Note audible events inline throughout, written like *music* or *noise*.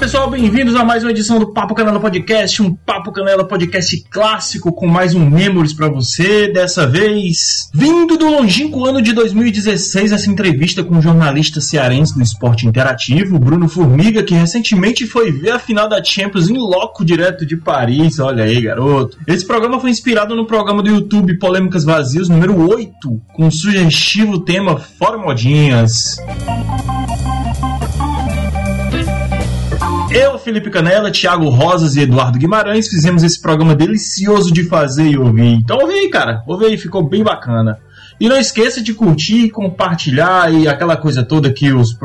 pessoal, bem-vindos a mais uma edição do Papo Canela Podcast, um Papo Canela Podcast clássico com mais um Memories para você. Dessa vez, vindo do longínquo ano de 2016, essa entrevista com o jornalista cearense do esporte interativo, Bruno Formiga, que recentemente foi ver a final da Champions em loco direto de Paris. Olha aí, garoto. Esse programa foi inspirado no programa do YouTube Polêmicas Vazias número 8, com o sugestivo tema Fora Modinhas. Eu, Felipe Canela, Thiago Rosas e Eduardo Guimarães fizemos esse programa delicioso de fazer e ouvir. Então ouve aí, cara. Ouve aí, ficou bem bacana. E não esqueça de curtir, compartilhar e aquela coisa toda que os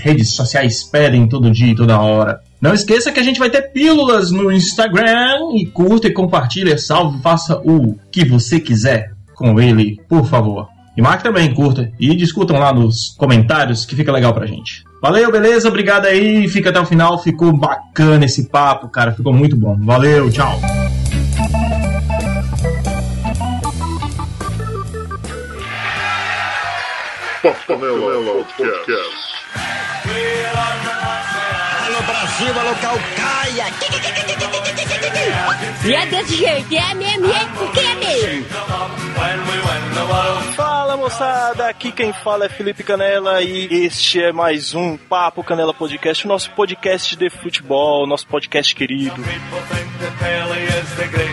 redes sociais pedem todo dia e toda hora. Não esqueça que a gente vai ter pílulas no Instagram e curta e compartilha, salve, faça o que você quiser com ele, por favor. E marque também, curta e discutam lá nos comentários que fica legal pra gente. Valeu, beleza? Obrigado aí. Fica até o final. Ficou bacana esse papo, cara. Ficou muito bom. Valeu, tchau. Papanela Podcast. Alô Brasil, alô Calcaia. E é desse jeito, é mesmo, é porque é mesmo. Fala moçada, aqui quem fala é Felipe Canela e este é mais um Papo Canela Podcast, o nosso podcast de futebol, nosso podcast querido.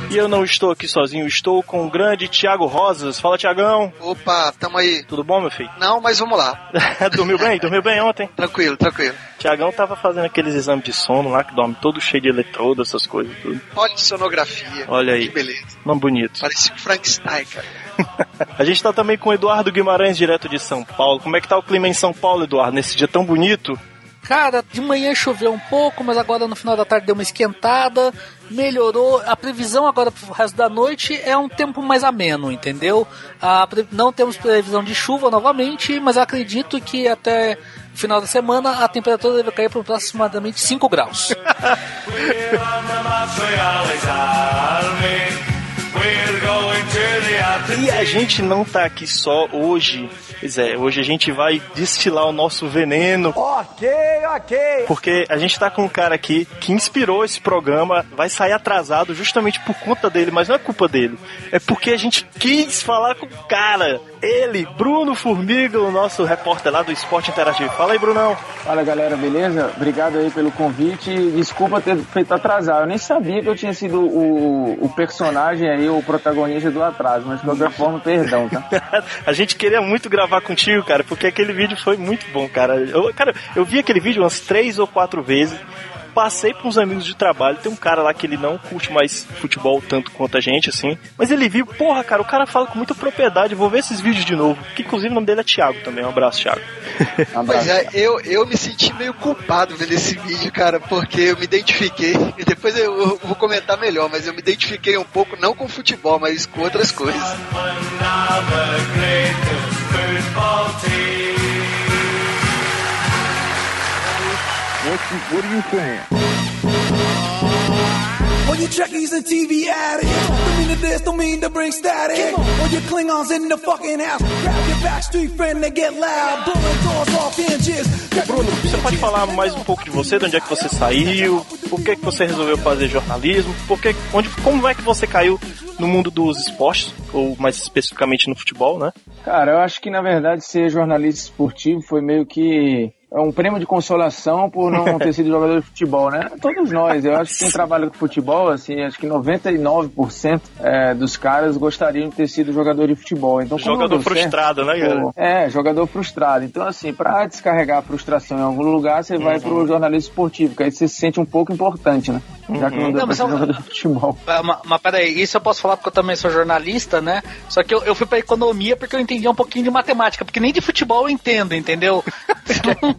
E eu não estou aqui sozinho, estou com o grande Thiago Rosas. Fala, Tiagão. Opa, tamo aí. Tudo bom, meu filho? Não, mas vamos lá. *laughs* Dormiu bem? Dormiu bem ontem? Tranquilo, tranquilo. Tiagão tava fazendo aqueles exames de sono lá, que dorme todo cheio de eletrodo, essas coisas tudo. Polissonografia. Olha aí. Que beleza. Não bonito. Parece Frankenstein, cara. *laughs* A gente tá também com o Eduardo Guimarães, direto de São Paulo. Como é que tá o clima em São Paulo, Eduardo, nesse dia tão bonito? Cara, de manhã choveu um pouco, mas agora no final da tarde deu uma esquentada, melhorou. A previsão agora pro resto da noite é um tempo mais ameno, entendeu? A pre... Não temos previsão de chuva novamente, mas acredito que até o final da semana a temperatura deve cair para aproximadamente 5 graus. E a gente não tá aqui só hoje. Pois é, hoje a gente vai destilar o nosso veneno. Ok, ok. Porque a gente tá com um cara aqui que inspirou esse programa, vai sair atrasado justamente por conta dele, mas não é culpa dele. É porque a gente quis falar com o cara. Ele, Bruno Formiga, o nosso repórter lá do Esporte Interativo. Fala aí, Brunão. Fala galera, beleza? Obrigado aí pelo convite. Desculpa ter feito atrasar. Eu nem sabia que eu tinha sido o, o personagem aí, o protagonista do atraso, mas de qualquer forma, perdão, tá? *laughs* a gente queria muito gravar contigo, cara, porque aquele vídeo foi muito bom, cara. Eu, cara, eu vi aquele vídeo umas três ou quatro vezes passei para uns amigos de trabalho. Tem um cara lá que ele não curte mais futebol tanto quanto a gente, assim. Mas ele viu, porra, cara, o cara fala com muita propriedade. Vou ver esses vídeos de novo. Que inclusive o nome dele é Thiago também. Um abraço, Thiago. *laughs* Um Pois abraço. é, eu, eu me senti meio culpado vendo esse vídeo, cara, porque eu me identifiquei. E *laughs* depois eu, eu vou comentar melhor, mas eu me identifiquei um pouco, não com futebol, mas com outras coisas. football team. What, you, what are you saying? Uh, All you Trekkies and TV addicts, don't mean to this, don't mean to bring static. All you Klingons in the fucking house, grab your backstreet friend and get loud, blowing doors off hinges. Bruno, você pode falar mais um pouco de você, de onde é que você saiu, por que, que você resolveu fazer jornalismo, por que, onde, como é que você caiu no mundo dos esportes, ou mais especificamente no futebol, né? Cara, eu acho que na verdade ser jornalista esportivo foi meio que um prêmio de consolação por não *laughs* ter sido jogador de futebol, né? Todos nós, eu acho que quem trabalha com futebol, assim, acho que 99% é, dos caras gostariam de ter sido jogador de futebol. Então, Jogador não deu certo, frustrado, né, cara? pô, É, jogador frustrado. Então, assim, pra descarregar a frustração em algum lugar, você vai pro jornalismo esportivo, que aí você se sente um pouco importante, né? Já que não deu Não, pra mas jogador de futebol. Ah, Mas, mas peraí, isso eu posso falar porque eu também sou jornalista, né? Só que eu, eu fui pra economia porque eu entendia um pouquinho de matemática, porque nem de futebol eu entendo, entendeu? *laughs*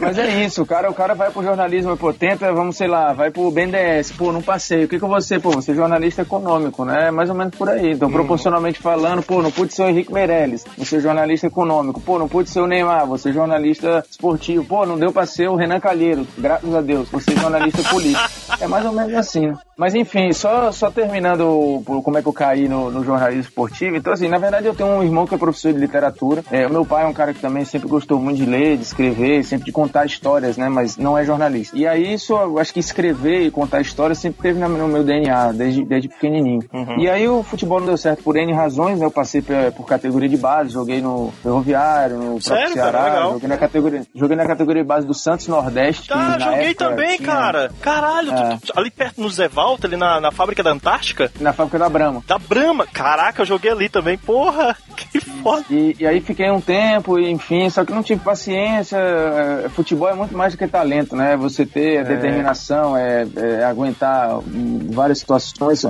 Mas é isso, o cara, o cara vai pro jornalismo, pô, tenta, vamos, sei lá, vai pro BNDES, pô, não passei. O que que eu vou ser? Pô, você é jornalista econômico, né? É mais ou menos por aí. Então, proporcionalmente falando, pô, não pude ser o Henrique Meirelles, você é jornalista econômico. Pô, não pude ser o Neymar, você é jornalista esportivo. Pô, não deu pra ser o Renan Calheiros, graças a Deus, você é jornalista *laughs* político. É mais ou menos assim, né? Mas enfim, só, só terminando por como é que eu caí no, no jornalismo esportivo. Então, assim, na verdade eu tenho um irmão que é professor de literatura. É, o meu pai é um cara que também sempre gostou muito de ler, de escrever, sempre de contar histórias, né? Mas não é jornalista. E aí, isso, eu acho que escrever e contar histórias sempre teve no meu DNA, desde, desde pequenininho. Uhum. E aí o futebol não deu certo por N razões, né? Eu passei por, por categoria de base, joguei no Ferroviário, no Sério, cara? Ceará, Legal. joguei na, categoria, joguei na categoria de base do Santos Nordeste. Tá, joguei época também, tinha- cara. Caralho, tu- É. tu- ali perto no Zé Walter, ali na, na fábrica da Antártica, Na fábrica da Brahma. da Brahma. Caraca, eu joguei ali também. Porra, *laughs* que foda. E, e aí fiquei um tempo, enfim, só que não tive paciência. É, Futebol é muito mais do que talento, né? Você ter a determinação, é, é aguentar hum, várias situações,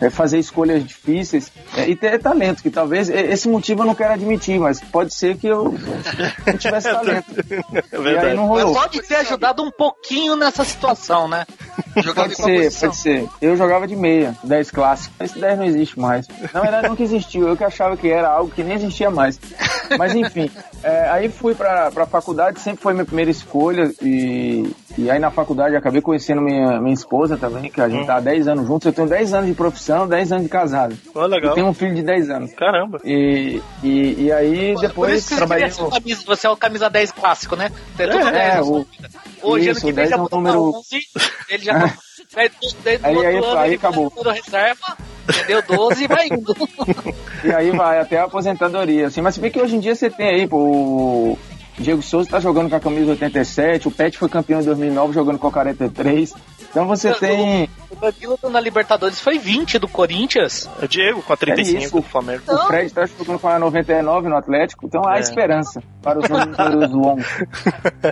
é fazer escolhas difíceis é, e ter talento, que talvez esse motivo eu não quero admitir, mas pode ser que eu não tivesse *laughs* talento. É E aí não Mas rolou. pode ter ajudado um pouquinho nessa situação, né? Jogava Pode ser, posição? pode ser. Eu jogava de meia, 10 clássico. Esse 10 não existe mais. Na verdade, nunca existiu. Eu que achava que era algo que nem existia mais. Mas enfim, é, aí fui pra, pra faculdade, sempre foi minha primeira escolha. E, e aí na faculdade eu acabei conhecendo minha, minha esposa também, que a gente tá há 10 anos juntos. Eu tenho 10 anos de profissão, 10 anos de casado. Ó, legal. Eu tenho um filho de 10 anos. Caramba. E, e, e aí Por depois isso que trabalhei no. camisa, você é o camisa 10 clássico, né? Você é, tudo É, 10 na sua o-. Hoje, isso, ano que vem, 10 já é botou número- 11, ele já *laughs* tá... No Aí- outro aí- ano, aí ele acabou. reserva, entendeu? 12 e vai indo. *laughs* E aí vai até a aposentadoria, assim. Mas se bem que hoje em dia você tem aí, pô, Diego Souza tá jogando com a camisa 87, o Pet foi campeão em 2009 jogando com a 43. Então você tem O Danilo na Libertadores foi 20 do Corinthians. É o Diego com a 35 É isso. do Flamengo. o Fred tá jogando com a 99 no Atlético, então há É. esperança para os números longos.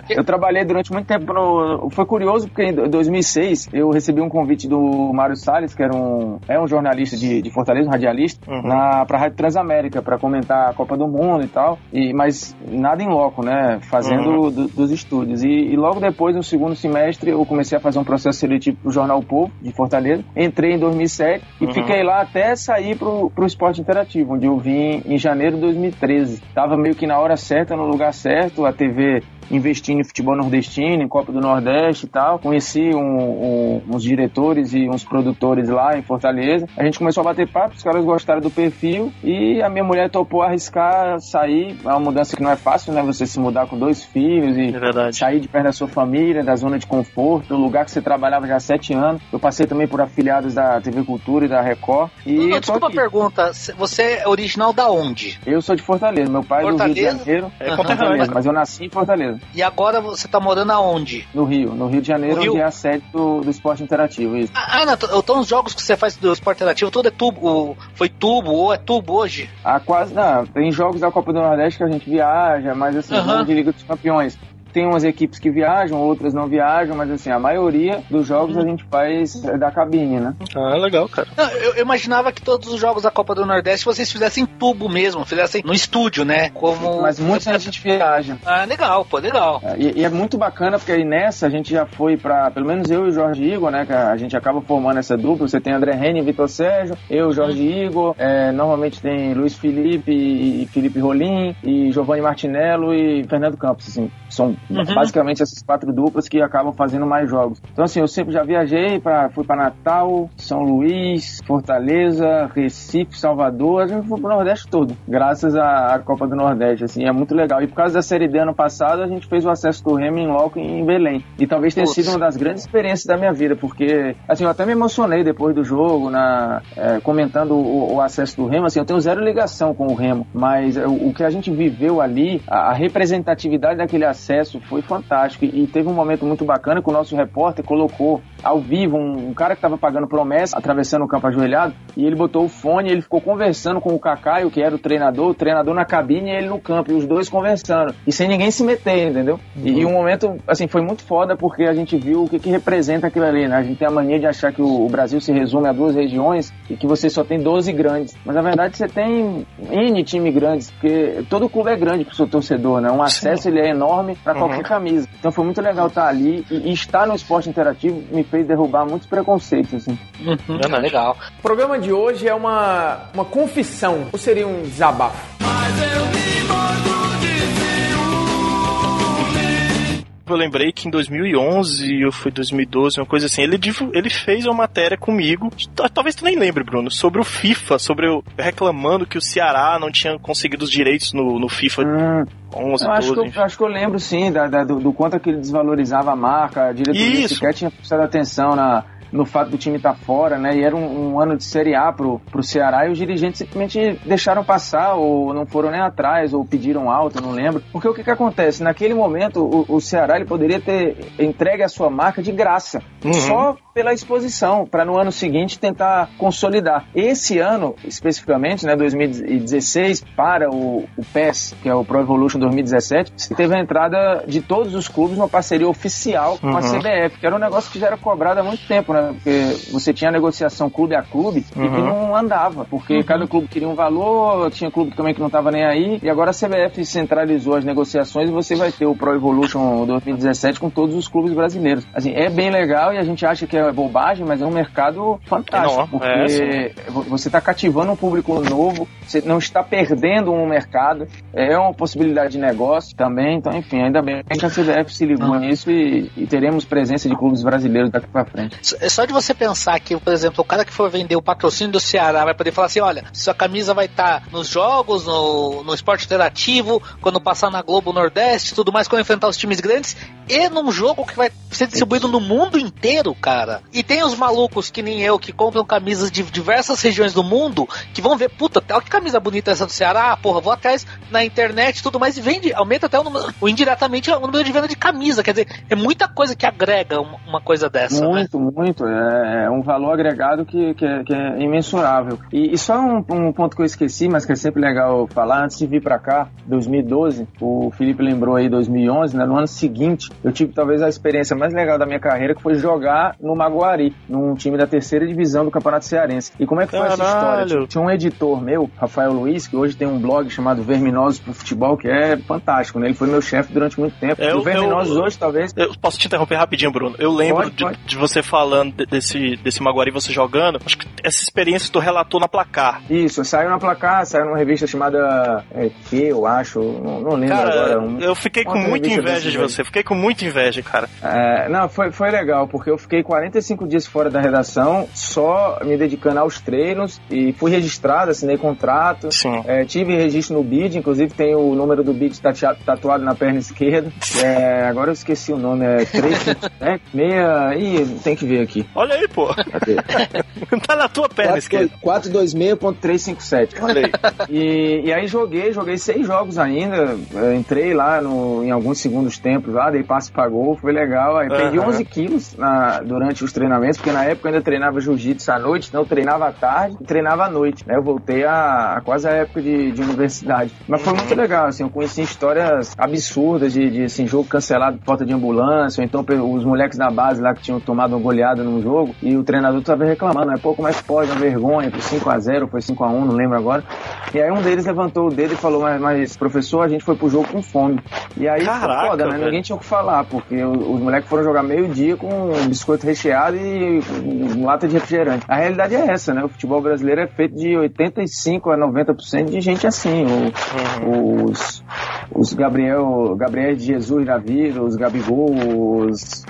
Eu trabalhei durante muito tempo no. Foi curioso porque em 2006 eu recebi um convite do Mário Salles, que era um, é um jornalista de, de Fortaleza, um radialista, Uhum. na, pra Rádio Transamérica, para comentar a Copa do Mundo e tal. E, mas nada em loco, né? Fazendo Uhum. do- dos estúdios. E, e logo depois, no segundo semestre, eu comecei a fazer um processo seletivo pro Jornal o Povo, de Fortaleza. Entrei em 2007 e Uhum. fiquei lá até sair pro, pro esporte interativo, onde eu vim em janeiro de 2013. Tava meio que na hora certa, no lugar certo, a TV investindo em futebol nordestino, em Copa do Nordeste e tal. Conheci um- um- uns diretores e uns produtores lá em Fortaleza. A gente começou a bater papo, os caras gostaram do perfil e a minha mulher topou arriscar sair. É uma mudança que não é fácil, né? Você se mudar com dois filhos e É sair de perto da sua família, da zona de conforto, do lugar que você trabalhava já há sete anos. Eu passei também por afiliados da TV Cultura e da Record. E Não, tô desculpa a pergunta, você é original da onde? Eu sou de Fortaleza, meu pai é do Rio Fortaleza? de Janeiro. É. Fortaleza, mas eu nasci em Fortaleza, E agora você tá morando aonde? no Rio, no Rio de Janeiro, Rio? onde é a sede do, do esporte interativo. Isso. Ah, não, t- então os jogos que você faz do esporte interativo, tudo é tubo, foi tubo ou é tubo hoje? Há quase. Não, tem jogos da Copa do Nordeste que a gente viaja, mas assim, Aham. jogos de Liga dos Campeões. Tem umas equipes que viajam, outras não viajam, mas assim, a maioria dos jogos a gente faz da cabine, né? Ah, legal, cara. Não, eu, eu imaginava que todos os jogos da Copa do Nordeste vocês fizessem tubo mesmo, fizessem no estúdio, né? Como. Mas muitos a gente viaja. Ah, legal, pô, legal. É, E, e é muito bacana porque aí nessa a gente já foi pra. Pelo menos eu e o Jorge Igor, né? Que a gente acaba formando essa dupla. Você tem André Reni e Vitor Sérgio, eu, Jorge Igor. é, normalmente tem Luiz Felipe e Felipe Rolim, e Giovanni Martinello e Fernando Campos. Assim, são basicamente essas quatro duplas que acabam fazendo mais jogos. Então, assim, eu sempre já viajei, pra, fui para Natal, São Luís, Fortaleza, Recife, Salvador. A gente foi pro Nordeste todo, graças à, Copa do Nordeste. Assim, é muito legal. E por causa da Série D ano passado, a gente fez o acesso do Remo em loco em Belém. E talvez tenha sido uma das grandes experiências da minha vida, porque, assim, eu até me emocionei depois do jogo, na, é, comentando o, o acesso do Remo. Assim, eu tenho zero ligação com o Remo, mas é, o, o que a gente viveu ali, a, a representatividade daquele acesso foi fantástico. E, teve um momento muito bacana que o nosso repórter colocou ao vivo um, um cara que estava pagando promessa, atravessando o campo ajoelhado, e ele botou o fone e ele ficou conversando com o Cacaio, que era o treinador, o treinador na cabine e ele no campo, e os dois conversando. E sem ninguém se meter, entendeu? E, e um momento, assim, foi muito foda porque a gente viu o que, que representa aquilo ali, né? A gente tem a mania de achar que o, o Brasil se resume a duas regiões e que você só tem 12 grandes. Mas na verdade você tem N time grandes, porque todo clube é grande pro seu torcedor, né? Um acesso ele é enorme para qualquer camisa. Então foi muito legal estar ali e, e estar no esporte interativo me fez derrubar muitos preconceitos, assim. Uhum, legal. O programa de hoje é uma, uma confissão, ou seria um desabafo? Eu lembrei que em 2011 ou foi 2012, uma coisa assim, ele, ele fez uma matéria comigo, talvez tu nem lembre, Bruno, sobre o FIFA, sobre eu reclamando que o Ceará não tinha conseguido os direitos no, no FIFA Hum, 11, eu acho, 12, que eu, acho que eu lembro sim da, da- do, do quanto que ele desvalorizava a marca, a diretoria Isso. sequer tinha prestado atenção na, no fato do time estar fora, né? E era um, um ano de Série A pro, pro Ceará e os dirigentes simplesmente deixaram passar ou não foram nem atrás ou pediram alto, eu não lembro. Porque o que que acontece? Naquele momento o, o Ceará ele poderia ter entregue a sua marca de graça, Uhum. só pela exposição, para no ano seguinte tentar consolidar. Esse ano, especificamente, né, 2016, para o, o PES, que é o Pro Evolution 2017, se teve a entrada de todos os clubes numa parceria oficial com a Uhum. CBF, que era um negócio que já era cobrado há muito tempo, né? Porque você tinha a negociação clube a clube e que Uhum. não andava, porque cada clube queria um valor, tinha clube também que não estava nem aí, e agora a CBF centralizou as negociações e você vai ter o Pro Evolution 2017 com todos os clubes brasileiros. Assim, é bem legal e a gente acha que é bobagem, mas é um mercado fantástico, Enorme, porque é, vo- você está cativando um público novo, você não está perdendo um mercado, é uma possibilidade de negócio também, então enfim, ainda bem que a CBF se ligou nisso e, e teremos presença de clubes brasileiros daqui para frente. É só de você pensar que, por exemplo, o cara que for vender o patrocínio do Ceará vai poder falar assim: olha, sua camisa vai estar nos jogos, no, no esporte interativo, quando passar na Globo Nordeste, tudo mais, quando enfrentar os times grandes, e num jogo que vai ser distribuído no mundo inteiro, cara. E tem os malucos que nem eu que compram camisas de diversas regiões do mundo que vão ver, puta, olha que camisa bonita essa do Ceará, porra, vou atrás na internet tudo mais e vende, aumenta até o número, indiretamente o número de venda de camisa. Quer dizer, é muita coisa que agrega uma, coisa dessa, né? Muito, muito. É, é um valor agregado que, que, é, que é imensurável. E, e só um, um ponto que eu esqueci, mas que é sempre legal falar, antes de vir para cá, 2012, o Felipe lembrou aí 2011, né? No ano seguinte, eu tive talvez a experiência mais legal da minha carreira, que foi jogar no Maguari, num time da terceira divisão do Campeonato Cearense. E como é que foi essa história? Tinha- um editor meu, Rafael Luiz, que hoje tem um blog chamado Verminosos pro Futebol, que é fantástico, né? Ele foi meu chefe durante muito tempo. É, e o eu- Verminosos eu- hoje, talvez, Eu posso te interromper rapidinho, Bruno? Eu lembro Pode, de, pode. de você falando de- desse, desse Maguari, você jogando. Acho que essa experiência tu relatou na placar. Isso, saiu na placar, saiu numa revista chamada é, Que, eu acho, não, não lembro Cara, agora. um- eu fiquei com muita inveja de você. Fiquei com muita inveja, cara. É, não, foi, foi legal, porque eu fiquei 45 dias fora da redação, só me dedicando aos treinos, e fui registrado, assinei contrato, é, tive registro no BID, inclusive tem o número do BID tatua- tatuado na perna esquerda. É, agora eu esqueci o nome, é *laughs* 3, meia. Ih, tem que ver aqui. Olha aí, pô. Cadê? *laughs* tá na tua perna esquerda. 426.357. Olha aí. E, e aí joguei, joguei seis jogos ainda. eh, Entrei lá no, em alguns segundos tempos lá, dei passe pra gol, foi legal. Aí perdi Aham. 11 quilos na- durante os treinamentos, porque na época eu ainda treinava jiu-jitsu à noite, então eu treinava à tarde e treinava à noite. Né? Eu voltei a, a quase a época de, de universidade. Mas foi muito legal, assim, eu conheci histórias absurdas de, de assim, jogo cancelado por falta de ambulância, ou então os moleques da base lá que tinham tomado uma goleada num jogo e o treinador tava reclamando, né? É que pode, uma vergonha, foi 5x0, foi 5x1, não lembro agora. E aí um deles levantou o dedo e falou, mas, mas professor, a gente foi pro jogo com fome. E aí Caraca, foda, né? velho. Ninguém tinha o que falar, porque o- os moleques foram jogar meio-dia com um biscoito recheado e um lata de refrigerante. A realidade é essa, né? O futebol brasileiro é feito de 85 a 90% de gente assim. O- Os, os Gabriel, Gabriel de Jesus da vida, os Gabigol, os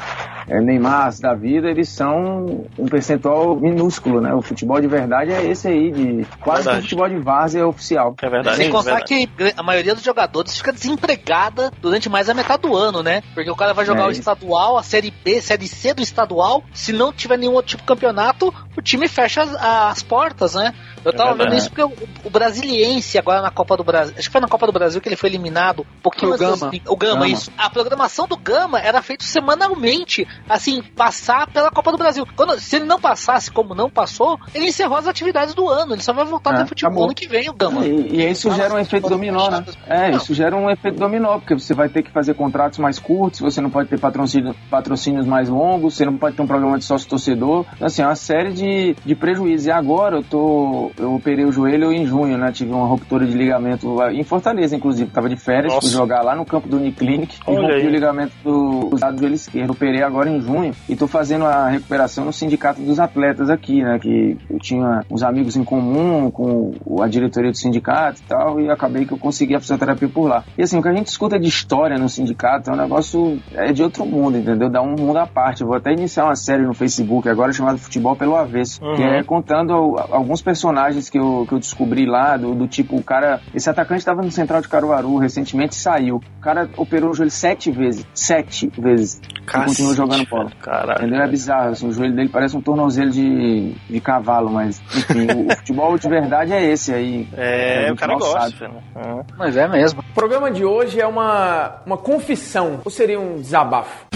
é, Neymar da vida, eles são um percentual minúsculo, né? O futebol de verdade é esse aí, de quase que o Verdade. futebol de várzea oficial. É verdade. Sem é contar verdade. que a maioria dos jogadores fica desempregada durante mais a metade do ano, né? Porque o cara vai jogar É o isso. estadual, a série B, série C do estadual. Se não tiver nenhum outro tipo de campeonato, o time fecha as, as portas, né? Eu É tava vendo verdade. isso porque o, o Brasiliense, agora na Copa do Brasil, acho que foi na Copa do Brasil que ele foi eliminado. Um pouquinho O Gama. O Gama, Gama. isso. A programação do Gama era feita semanalmente, assim, passar pela Copa do Brasil. Quando, se ele não passasse como não passou, ele encerrou as atividades do ano. Ele só vai voltar É, ter futebol acabou. ano que vem, o Gama. E, e isso gera um efeito dominó, né? É, isso gera um efeito dominó, porque você vai ter que fazer contratos mais curtos, você não pode ter patrocínio, patrocínios mais longos, você não pode ter um programa de sócio-torcedor. Então, assim, é uma série de, de prejuízos. E agora eu tô. Eu operei o joelho em junho, né? Tive uma ruptura de ligamento em Fortaleza, inclusive. Tava de férias, Nossa. fui jogar lá no campo do Uniclinic e rompi o ligamento do, do lado do joelho esquerdo. Operei agora em junho e tô fazendo a recuperação no sindicato dos atletas aqui, né? Que eu tinha uns amigos em comum com a diretoria do sindicato e tal, e acabei que eu consegui a fisioterapia por lá. E assim, o que a gente escuta de história no sindicato é um negócio é de outro mundo, entendeu? Dá um mundo à parte. Eu vou até iniciar uma série no Facebook agora chamada Futebol pelo Avesso, que é contando alguns personagens que eu, que eu descobri lá, do, do tipo, o cara, esse atacante estava no Central de Caruaru, recentemente saiu. O cara operou o joelho sete vezes, sete vezes. E continua jogando bola. Caralho. Entendeu? É bizarro, assim, o joelho dele parece um tornozelo de, de cavalo, mas enfim, o, o futebol de verdade é esse aí. É, a o cara gosta. É. Mas é mesmo. O programa de hoje é uma, uma confissão, ou seria um desabafo?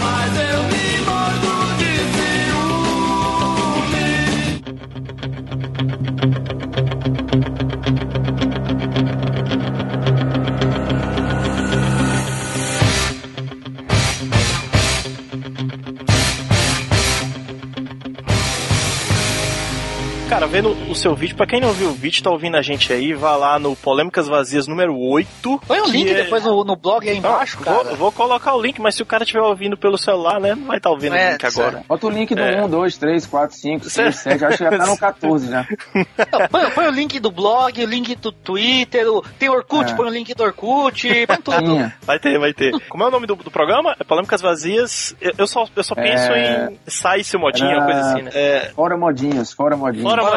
Cara, vendo o seu vídeo, pra quem não viu o vídeo, tá ouvindo a gente aí, vá lá no Polêmicas Vazias número 8. Põe o link é- depois no, no blog aí embaixo, Ah, cara. Vou, vou colocar o link, mas se o cara estiver ouvindo pelo celular, né, não vai estar ouvindo É, o link agora. Bota o link do É. 1, 2, 3, 4, 5, 6, 7, acho que já tá no 14 já. Não, põe, põe o link do blog, o link do Twitter, o, tem Orkut, É. põe o link do Orkut, põe tudo. Vai ter, vai ter. Como é o nome do, do programa? É Polêmicas Vazias. Eu, eu só, eu só penso É. em sai seu modinha, Era- coisa assim, né? É, Fora modinhas, fora modinhas. Fora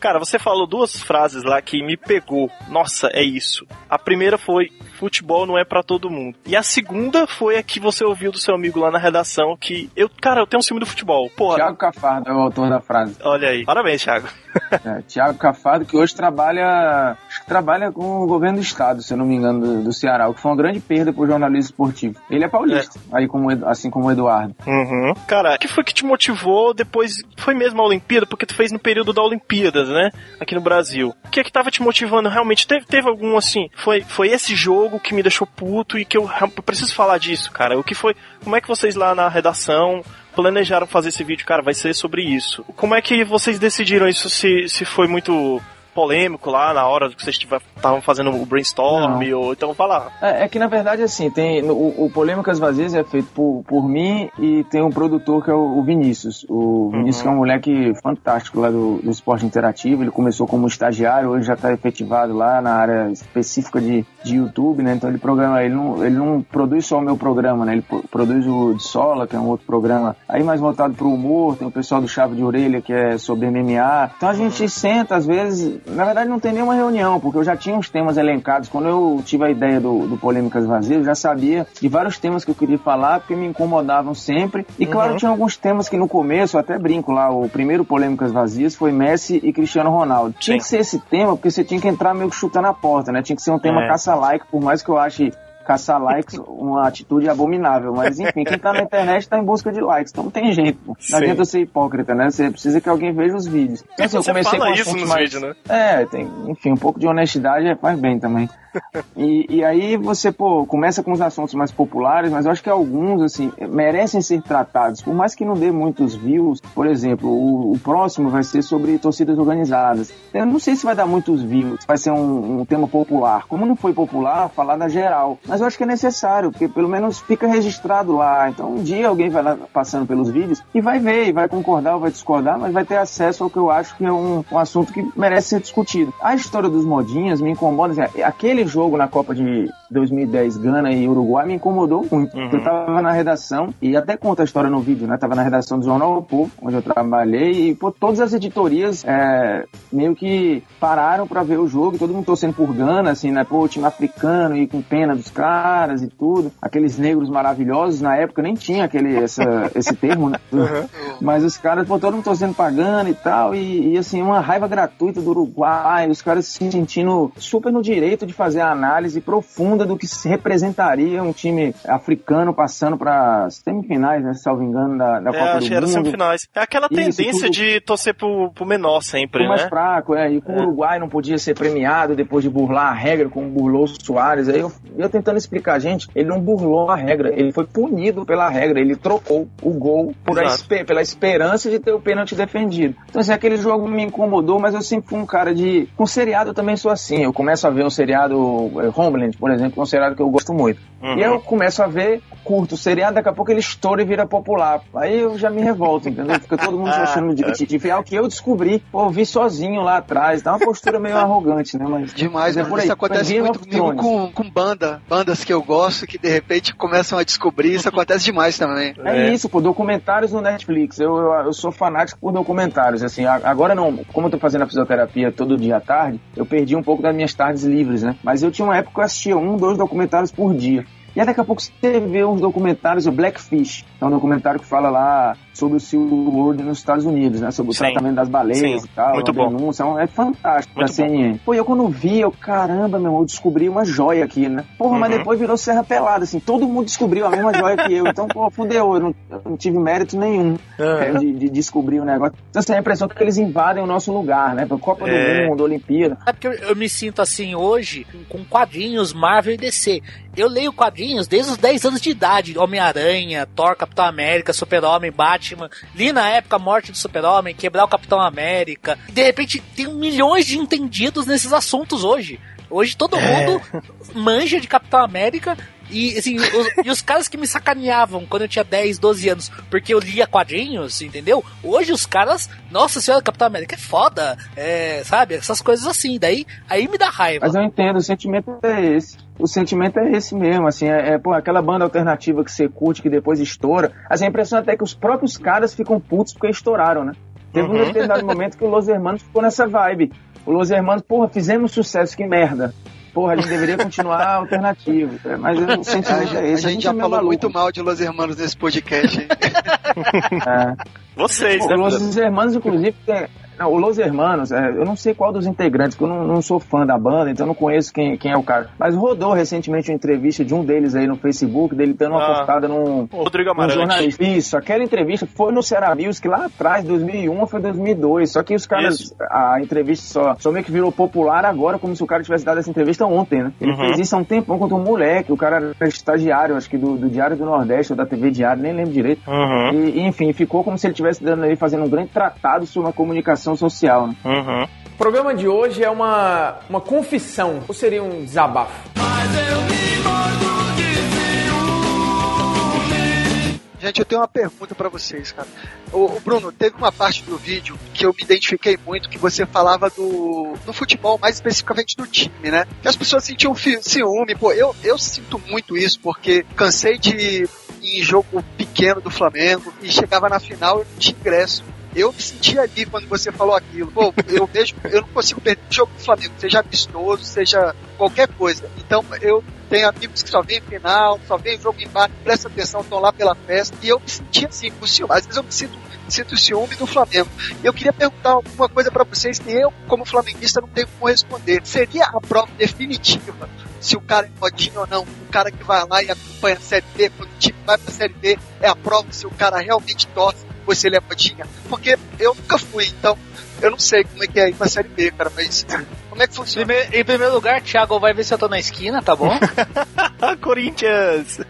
Cara, você falou duas frases lá que me pegou. Nossa, é isso. A primeira foi futebol não é pra todo mundo. E a segunda foi a que você ouviu do seu amigo lá na redação que eu, cara, eu tenho um ciúme do futebol. Porra. Tiago Cafardo é o autor da frase. Olha aí. Parabéns, Thiago. *laughs* É, Tiago Cafardo, que hoje trabalha, acho que trabalha com o governo do estado, se eu não me engano, do, do Ceará, o que foi uma grande perda pro jornalismo esportivo. Ele é paulista, aí como, assim como o Eduardo. Uhum. Cara, o que foi que te motivou depois? Foi mesmo a Olimpíada? Porque tu fez no período da Olimpíadas, né? Aqui no Brasil. O que é que tava te motivando realmente? Teve, teve algum assim? Foi, foi esse jogo que me deixou puto e que eu, eu preciso falar disso, cara. O que foi? Como é que vocês lá na redação planejaram fazer esse vídeo? Cara, vai ser sobre isso. Como é que vocês decidiram isso? Se, se foi muito polêmico lá na hora que vocês estavam fazendo o brainstorm? Ou, então lá. É, é que na verdade, assim, tem o, o Polêmicas Vazias é feito por, por mim e tem um produtor que é o, o Vinícius. O Vinícius que é um moleque fantástico lá do, do esporte interativo. Ele começou como estagiário, hoje já está efetivado lá na área específica de, de YouTube, né? Então ele programa, ele não, ele não produz só o meu programa, né? Ele pro- produz o de Sola, que é um outro programa aí mais voltado pro humor, tem o pessoal do Chave de Orelha, que é sobre MMA. Então a gente senta, às vezes, na verdade não tem nenhuma reunião, porque eu já tinha uns temas elencados. Quando eu tive a ideia do, do Polêmicas Vazias, eu já sabia de vários temas que eu queria falar, porque me incomodavam sempre. E claro, tinha alguns temas que no começo, eu até brinco lá, o primeiro Polêmicas Vazias foi Messi e Cristiano Ronaldo. Tinha que ser esse tema, porque você tinha que entrar meio que chutando a porta, né? Tinha que ser um tema É. caça-like, por mais que eu ache caçar likes uma atitude abominável. Mas enfim, quem tá na internet tá em busca de likes, então não tem jeito. pô. Sim. Não adianta ser hipócrita, né? Você precisa que alguém veja os vídeos. Então, assim, eu Você comecei fala com isso nos mais... vídeos, né? É, tem, enfim, um pouco de honestidade faz bem também. E, e aí você, pô, começa com os assuntos mais populares, mas eu acho que alguns, assim, merecem ser tratados. Por mais que não dê muitos views, por exemplo, o, o próximo vai ser sobre torcidas organizadas. Eu não sei se vai dar muitos views, vai ser um, um tema popular. Como não foi popular, falar da geral. Mas eu acho que é necessário, porque pelo menos fica registrado lá. Então um dia alguém vai lá passando pelos vídeos e vai ver, e vai concordar ou vai discordar, mas vai ter acesso ao que eu acho que é um, um assunto que merece ser discutido. A história dos modinhas me incomoda. Assim, aquele jogo na Copa de 2010, Gana e Uruguai, me incomodou muito. Uhum. Eu tava na redação, e até conta a história no vídeo, né? Tava na redação do Jornal O Povo, onde eu trabalhei, e pô, todas as editorias é, meio que pararam pra ver o jogo, todo mundo torcendo por Gana, assim, né? Pô, o time africano e com pena dos caras e tudo. Aqueles negros maravilhosos, na época nem tinha aquele, essa, *laughs* esse termo, né? Mas os caras, pô, todo mundo torcendo pra Gana e tal, e, e, assim, uma raiva gratuita do Uruguai, os caras se sentindo super no direito de fazer a análise profunda do que se representaria um time africano passando pra semifinais, né? Salvo engano, da, da É, Copa acho que do era Mundo. semifinais. É aquela Isso, tendência tudo- de torcer pro, pro menor sempre, o mais né? fraco, é. E com o Uruguai não podia ser premiado depois de burlar a regra, como burlou o Soares. Aí eu, eu tentando tentando explicar a gente, ele não burlou a regra, ele foi punido pela regra, ele trocou o gol por a Exato. espe- pela esperança de ter o pênalti defendido. Então, assim, aquele jogo me incomodou, mas eu sempre fui um cara de. Com seriado eu também sou assim. Eu começo a ver um seriado, eh, Homeland, por exemplo, é um seriado que eu gosto muito. Uhum. E eu começo a ver, curto o seriado, daqui a pouco ele estoura e vira popular. Aí eu já me revolto, entendeu? Fica todo mundo *laughs* achando de, de, de algo que eu descobri, pô, eu vi sozinho lá atrás. Dá uma postura meio arrogante, né? Mas, Demais, mas é por aí. Isso acontece muito comigo com, com banda. Bandas que eu gosto que de repente começam a descobrir. Isso acontece demais também. É, isso, pô, documentários no Netflix. Eu, eu, eu sou fanático por documentários. Assim, agora não, como eu tô fazendo a fisioterapia todo dia à tarde, eu perdi um pouco das minhas tardes livres, né? Mas eu tinha uma época que eu assistia um, dois documentários por dia. E aí daqui a pouco você vê uns documentários, o Blackfish, é um documentário que fala lá sobre o SeaWorld nos Estados Unidos, né? Sobre o Sim. tratamento das baleias Sim, e tal, muito a bom. denúncia, é é fantástico Muito da CNN. Pô, e eu quando vi, eu, caramba, meu irmão, eu descobri uma joia aqui, né? Porra, mas Uhum. depois virou Serra Pelada, assim, todo mundo descobriu a mesma joia que eu. Então, pô, fudeu, eu não, eu não tive mérito nenhum é, de, de descobrir o negócio. Então, assim, a impressão que eles invadem o nosso lugar, né? Copa É. do Mundo, Olimpíada. É porque eu, eu me sinto assim hoje com quadrinhos Marvel e DC. Eu leio quadrinhos desde os 10 anos de idade. Homem-Aranha, Thor, Capitão América, Super-Homem, Batman. Li na época a morte do Super-Homem, quebrar o Capitão América. De repente tem milhões de entendidos nesses assuntos hoje. Hoje todo mundo manja de Capitão América. E, assim, os, e os caras que me sacaneavam quando eu tinha 10, 12 anos, porque eu lia quadrinhos, entendeu? Hoje os caras, nossa senhora, Capitão América é foda, é, sabe? Essas coisas assim. Daí, aí me dá raiva. Mas eu entendo, o sentimento é esse. O sentimento é esse mesmo, assim, é, é pô, aquela banda alternativa que você curte, que depois estoura. Assim, a impressão até que os próprios caras ficam putos porque estouraram, né? Teve um Uhum. determinado momento que o Los Hermanos ficou nessa vibe. O Los Hermanos, porra, fizemos sucesso, que merda. Porra, a gente deveria continuar alternativo. É, Mas o A, sentimento é esse. a gente já é falou maluco. muito mal de Los Hermanos nesse podcast. É. Vocês, O né? Los Hermanos, inclusive, tem- não, o Los Hermanos, é, eu não sei qual dos integrantes, porque eu não, não sou fã da banda, então eu não conheço quem, quem é o cara. Mas rodou recentemente uma entrevista de um deles aí no Facebook, dele dando uma Ah, postada num, Rodrigo um Amarante. jornalista. Isso, aquela entrevista foi no Ceará Music lá atrás, 2001 ou foi 2002. Só que os caras, Isso. a entrevista só, só meio que virou popular agora, como se o cara tivesse dado essa entrevista ontem, né? Ele Uhum. fez isso há um tempão contra um moleque, o cara era estagiário, acho que do, do Diário do Nordeste ou da TV Diário, nem lembro direito. Uhum, E, enfim, ficou como se ele estivesse dando ali, fazendo um grande tratado sobre a comunicação social. Né? uhum. O programa de hoje é uma, uma confissão, ou seria um desabafo? Gente, eu tenho uma pergunta pra vocês, cara. O, Bruno, teve uma parte do vídeo que eu me identifiquei muito, que você falava do, do futebol, mais especificamente do time, né? Que as pessoas sentiam ciúme. Pô, eu, eu sinto muito isso, porque cansei de ir em jogo pequeno do Flamengo e chegava na final e não tinha ingresso. Eu me senti ali quando você falou aquilo. Pô, eu vejo, eu não consigo perder um jogo do Flamengo, seja amistoso, seja qualquer coisa. Então eu tenho amigos que só vêm final, só vêm jogo em bar, presta atenção, estão lá pela festa. E eu me senti assim, com ciúme. Às vezes eu me sinto, sinto ciúme do Flamengo. Eu queria perguntar uma coisa pra vocês que eu, como flamenguista, não tenho como responder. Seria a prova definitiva se o cara é modinho ou não? O cara que vai lá e acompanha a Série B, quando o time vai pra Série B, é a prova se o cara realmente torce ou se ele é modinha. Porque eu nunca fui, então eu não sei como é que é ir pra Série B, cara, mas como é que funciona? Primeiro- em primeiro lugar, Thiago vai ver se eu tô na esquina, tá bom? *laughs* Corinthians!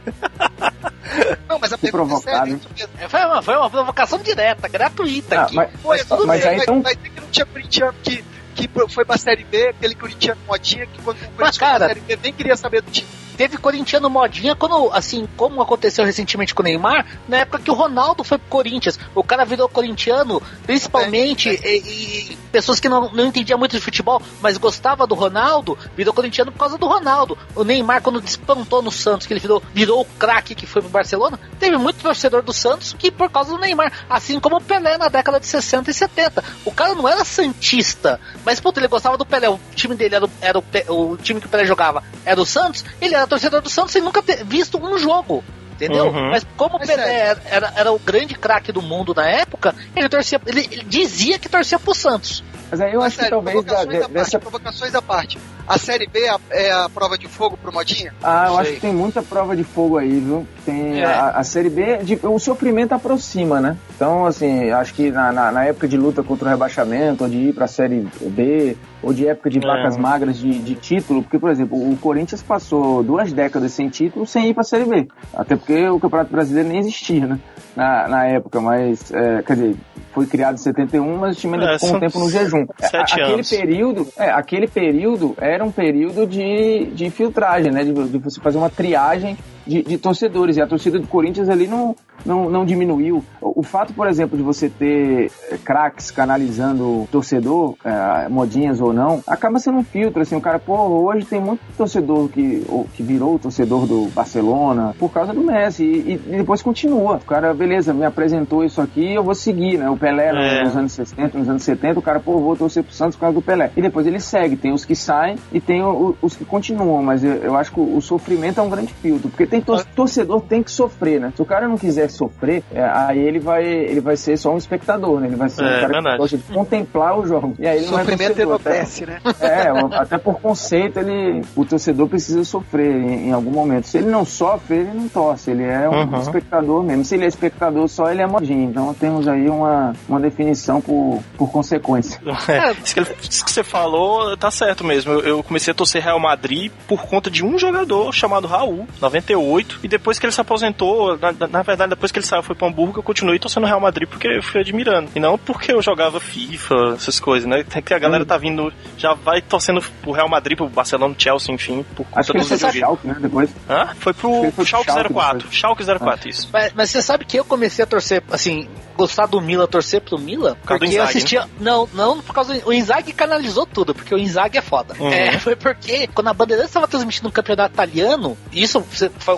Não, mas a pergunta é séria, mesmo. É, Foi uma, foi uma provocação direta, gratuita Ah, aqui. mas, Pô, é tudo mas bem, aí vai, então. ter que não tinha corintiano que, que foi pra Série B, aquele corintiano modinha que quando o Corinthians foi cara- pra Série B nem queria saber do time. Teve corintiano modinha quando, assim, como aconteceu recentemente com o Neymar, na época que o Ronaldo foi pro Corinthians. O cara virou corintiano, principalmente e, e pessoas que não, não entendiam muito de futebol, mas gostava do Ronaldo, virou corintiano por causa do Ronaldo. O Neymar, quando despontou no Santos, que ele virou, virou o craque que foi pro Barcelona, teve muito torcedor do Santos que por causa do Neymar. Assim como o Pelé na década de 60 e 70. O cara não era santista, mas puta, ele gostava do Pelé. O time dele era o, era o, o time que o Pelé jogava era o Santos, ele era torcedor do Santos sem nunca ter visto um jogo. Entendeu? Uhum. Mas como o Pelé era, era, era o grande craque do mundo na época, ele torcia, ele, ele dizia que torcia pro Santos. Mas aí eu Mas acho que talvez da- provocações de- à dessa parte, provocações à parte. A Série B é a, é a prova de fogo pro Modinha? Ah, eu Sei. acho que tem muita prova de fogo aí, viu? Tem É. a, a Série B, de- o sofrimento aproxima, né? Então, assim, acho que na, na, na época de luta contra o rebaixamento, ou de ir pra Série B, ou de época de vacas magras de, de título, porque, por exemplo, o Corinthians passou duas décadas sem título sem ir pra Série B. Até porque o Campeonato Brasileiro nem existia, né? Na, na época, mas, é, quer dizer, foi criado em 71, mas o time ainda É, ficou um tempo no jejum. Sete aquele anos. período, é, aquele período era um período de, de filtragem, né? De, de você fazer uma triagem de, de torcedores. E a torcida do Corinthians ali não, não, não diminuiu. O, fato, por exemplo, de você ter eh, craques canalizando o torcedor, eh, modinhas ou não, acaba sendo um filtro. Assim, o cara, pô, hoje tem muito torcedor que, que virou torcedor do Barcelona por causa do Messi. E, e depois continua. O cara, beleza, me apresentou isso aqui, eu vou seguir, né? O Pelé né, É. nos anos 60, nos anos 70, o cara, pô, vou torcer pro Santos por causa do Pelé. E depois ele segue. Tem os que saem e tem o- os que continuam. Mas eu, eu acho que o, o sofrimento é um grande filtro. Porque tem tor- torcedor tem que sofrer, né? Se o cara não quiser sofrer, é, aí ele vai, ele vai ser só um espectador, né? Ele vai ser É, um cara verdade. que gosta de contemplar o jogo. E aí ele não é Sofrimento torcedor, até- enobece, né? *laughs* é, até por conceito, ele, o torcedor precisa sofrer em, em algum momento. Se ele não sofre, ele não torce, ele é um Uhum. espectador mesmo. Se ele é espectador só, ele é modinho. Então temos aí uma, uma definição por, por consequência. *laughs* É, isso, que ele- isso que você falou tá certo mesmo. Eu, eu comecei a torcer Real Madrid por conta de um jogador chamado Raul, 98, e depois que ele se aposentou, na, na- verdade, depois que ele saiu foi pro Hamburgo, eu continuei torcendo Real Madrid porque eu fui admirando. E não porque eu jogava FIFA, essas coisas, né? Tem que a galera tá vindo, já vai torcendo pro Real Madrid, pro Barcelona, Chelsea, enfim, por conta Acho que dos foi pro videogames. Schalke, né? Depois. Hã? Foi pro foi pro Schalke Schalke 04. depois. Schalke 04, isso. Mas, mas você sabe que eu comecei a torcer, assim, gostar do Milan, torcer pro causa do porque eu assistia. Não, não por causa do. O Inzaghi canalizou tudo, porque o Inzaghi é foda. Uhum. É, foi porque quando a Bandeirantes estava transmitindo um campeonato italiano, isso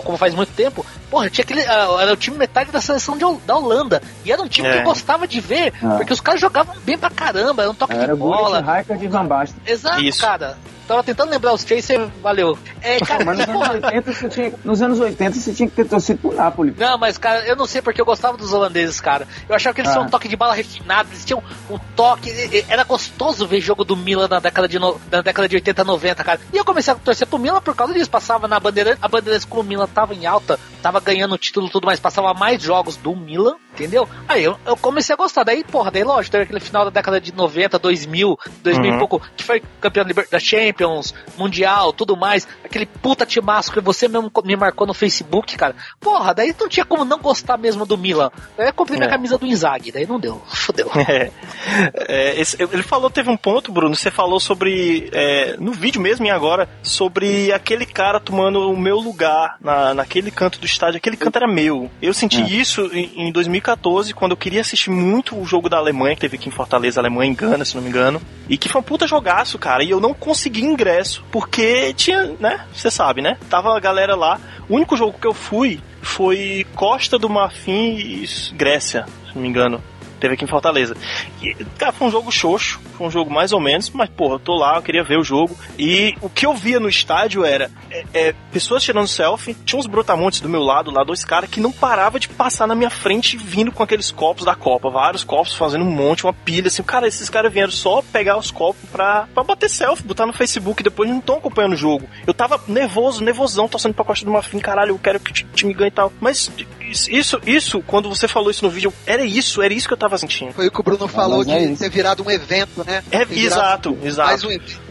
como faz muito tempo, porra, tinha aquele. ah, Era o time metade da seleção de, da Holanda. E era um time que É. eu gostava de ver, Ah. porque os caras jogavam bem pra caramba, era um toque Era de bola. Gullit, Rijkaard e Van Basten. Exato, Isso. cara. Tava tentando lembrar os você valeu. É, cara, *laughs* Mas nos anos, porra, 80, você tinha, nos anos 80 você tinha que ter torcido pro Napoli. Não, mas, cara, eu não sei porque eu gostava dos holandeses, cara. Eu achava que eles Ah. tinham um toque de bala refinado, eles tinham um toque. Era gostoso ver jogo do Milan na década de, no- na década de 80, 90, cara. E eu comecei a torcer pro Milan por causa disso. Passava na bandeira, a bandeira como o Milan tava em alta, tava ganhando o título e tudo mais, passava mais jogos do Milan, entendeu? Aí eu, eu comecei a gostar. Daí, porra, daí lógico, teve aquele final da década de 90, 2000, 2000 Uhum. e pouco, que foi campeão da Champions, Mundial, tudo mais. Aquele puta timaço que você mesmo me marcou no Facebook, cara. Porra, daí não tinha como não gostar mesmo do Milan. Daí eu comprei minha É. camisa do Inzaghi, daí não deu. *laughs* Fudeu. *laughs* É. É, esse- ele falou, teve um ponto, Bruno, você falou sobre, é, no vídeo mesmo e agora, sobre aquele cara tomando o meu lugar na, naquele canto do estádio, aquele canto era meu. Eu senti É. isso em, em 2014, quando eu queria assistir muito o jogo da Alemanha, que teve aqui em Fortaleza, Alemanha e Gana, se não me engano, e que foi um puta jogaço, cara, e eu não consegui ingresso, porque tinha, né, você sabe, né, tava a galera lá, o único jogo que eu fui foi Costa do Marfim e Grécia, se não me engano. Teve aqui em Fortaleza. E, cara, foi um jogo xoxo, foi um jogo mais ou menos, mas, porra, eu tô lá, eu queria ver o jogo. E o que eu via no estádio era é, é, pessoas tirando selfie, tinha uns brotamontes do meu lado, lá, dois caras que não parava de passar na minha frente vindo com aqueles copos da Copa, vários copos, fazendo um monte, uma pilha, assim, cara, esses caras vieram só pegar os copos pra, pra bater selfie, botar no Facebook, depois não estão acompanhando o jogo. Eu tava nervoso, nervosão, torcendo pra Costa do Marfim, caralho, eu quero que o ti- time ganhe e tal. Mas isso, isso, quando você falou isso no vídeo, era isso, era isso que eu tava sentindo. Foi o que o Bruno falou mas é de isso. ter virado um evento, né? É, exato, exato. Mais um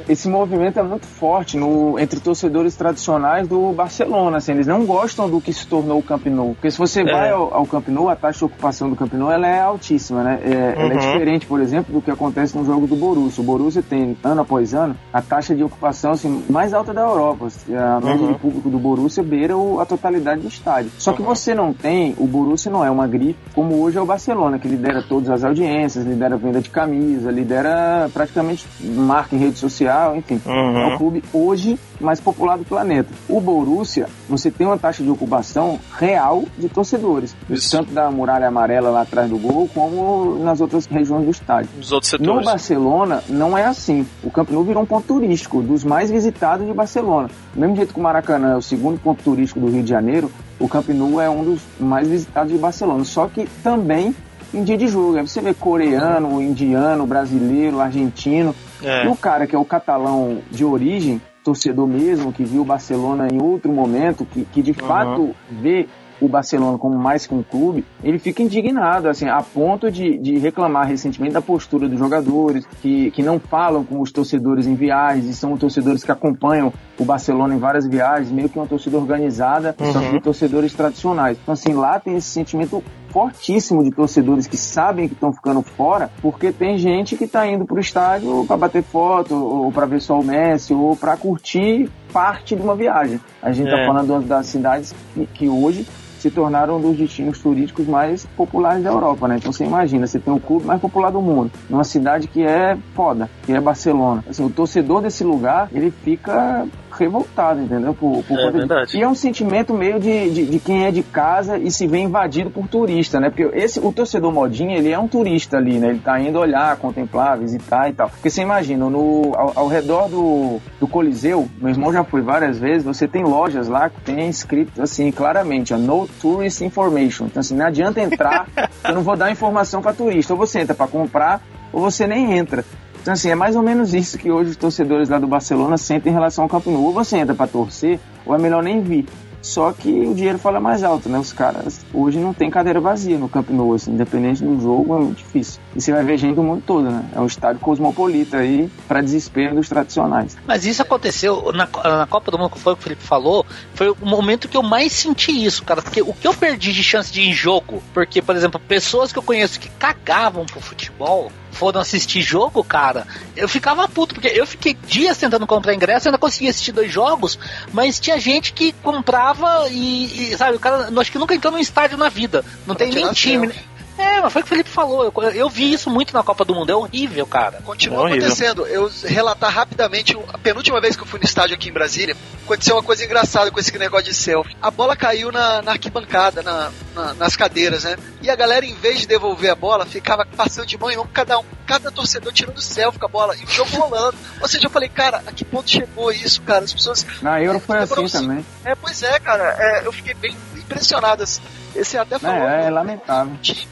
esse movimento é muito forte no, entre torcedores tradicionais do Barcelona. Assim, eles não gostam do que se tornou o Camp Nou. Porque se você É. vai ao, ao Camp Nou, a taxa de ocupação do Camp Nou ela é altíssima, né? É, Ela é Uhum. diferente, por exemplo, do que acontece no jogo do Borussia. O Borussia tem, ano após ano, a taxa de ocupação assim, mais alta da Europa. A média Uhum. de público do Borussia beira o- a totalidade do estádio. Só que Uhum. você não tem, o Borussia não é uma grife, como hoje é o Barcelona, que lidera todas as audiências, lidera a venda de camisa, lidera praticamente marca em rede social, enfim. Uhum. É o clube hoje mais popular do planeta. O Borussia, você tem uma taxa de ocupação real de torcedores, Isso. tanto da muralha amarela lá atrás do gol, como nas outras regiões do estádio. Outros No setores. Barcelona não é assim. O Camp Nou virou um ponto turístico, dos mais visitados de Barcelona. Do mesmo jeito que o Maracanã é o segundo ponto turístico do Rio de Janeiro, o Camp Nou é um dos mais visitados de Barcelona. Só que também em dia de jogo. Aí você vê coreano, indiano, brasileiro, argentino. É. E o cara que é o catalão de origem, torcedor mesmo, que viu o Barcelona em outro momento, que, que de fato vê o Barcelona como mais que um clube, ele fica indignado, assim, a ponto de, de reclamar recentemente da postura dos jogadores, que, que não falam com os torcedores em viagens, e são torcedores que acompanham o Barcelona em várias viagens, meio que uma torcida organizada, só que torcedores tradicionais. Então, assim, lá tem esse sentimento fortíssimo de torcedores que sabem que estão ficando fora, porque tem gente que está indo pro estádio para bater foto, ou para ver só o Messi, ou para curtir parte de uma viagem. A gente É. tá falando das cidades que, que hoje se tornaram um dos destinos turísticos mais populares da Europa, né? Então você imagina, você tem o clube mais popular do mundo, numa cidade que é foda, que é Barcelona. Assim, o torcedor desse lugar, ele fica revoltado, entendeu? Por, por É de- verdade. E é um sentimento meio de, de, de quem é de casa e se vê invadido por turista, né? Porque esse, o torcedor modinha, ele é um turista ali, né? Ele tá indo olhar, contemplar, visitar e tal. Porque você imagina, no, ao, ao redor do, do Coliseu, meu irmão já foi várias vezes, você tem lojas lá que tem escrito assim, claramente, ó, no tourist information. Então assim, não adianta entrar, *laughs* eu não vou dar informação para turista. Ou você entra para comprar, ou você nem entra. Então, assim, é mais ou menos isso que hoje os torcedores lá do Barcelona sentem em relação ao Camp Nou. Ou você entra pra torcer, ou é melhor nem vir. Só que o dinheiro fala mais alto, né? Os caras hoje não tem cadeira vazia no Camp Nou, assim, independente do jogo, é difícil. E você vai ver gente do mundo todo, né? É um estádio cosmopolita aí, pra desespero dos tradicionais. Mas isso aconteceu na, na Copa do Mundo, que foi o que o Felipe falou, foi o momento que eu mais senti isso, cara. Porque o que eu perdi de chance de ir em jogo, porque, por exemplo, pessoas que eu conheço que cagavam pro futebol foram assistir jogo, cara, eu ficava puto, porque eu fiquei dias tentando comprar ingresso, eu ainda consegui assistir dois jogos, mas tinha gente que comprava e, e, sabe, o cara, acho que nunca entrou num estádio na vida. Não tem nem time, né? É, mas foi o que o Felipe falou. Eu, eu vi isso muito na Copa do Mundo. É horrível, cara. Continua É horrível. acontecendo. Eu relatar rapidamente, a penúltima vez que eu fui no estádio aqui em Brasília, aconteceu uma coisa engraçada com esse negócio de selfie. A bola caiu na, na arquibancada, na- na- nas cadeiras, né? E a galera, em vez de devolver a bola, ficava passando de mão em mão, cada um, cada torcedor tirando selfie com a bola e o jogo rolando. *laughs* Ou seja, eu falei, cara, a que ponto chegou isso, cara? As pessoas. Na Euro foi Demorou assim também. É, pois é, cara. É, eu fiquei bem impressionado. assim. Esse até falou. É, é lamentável. time.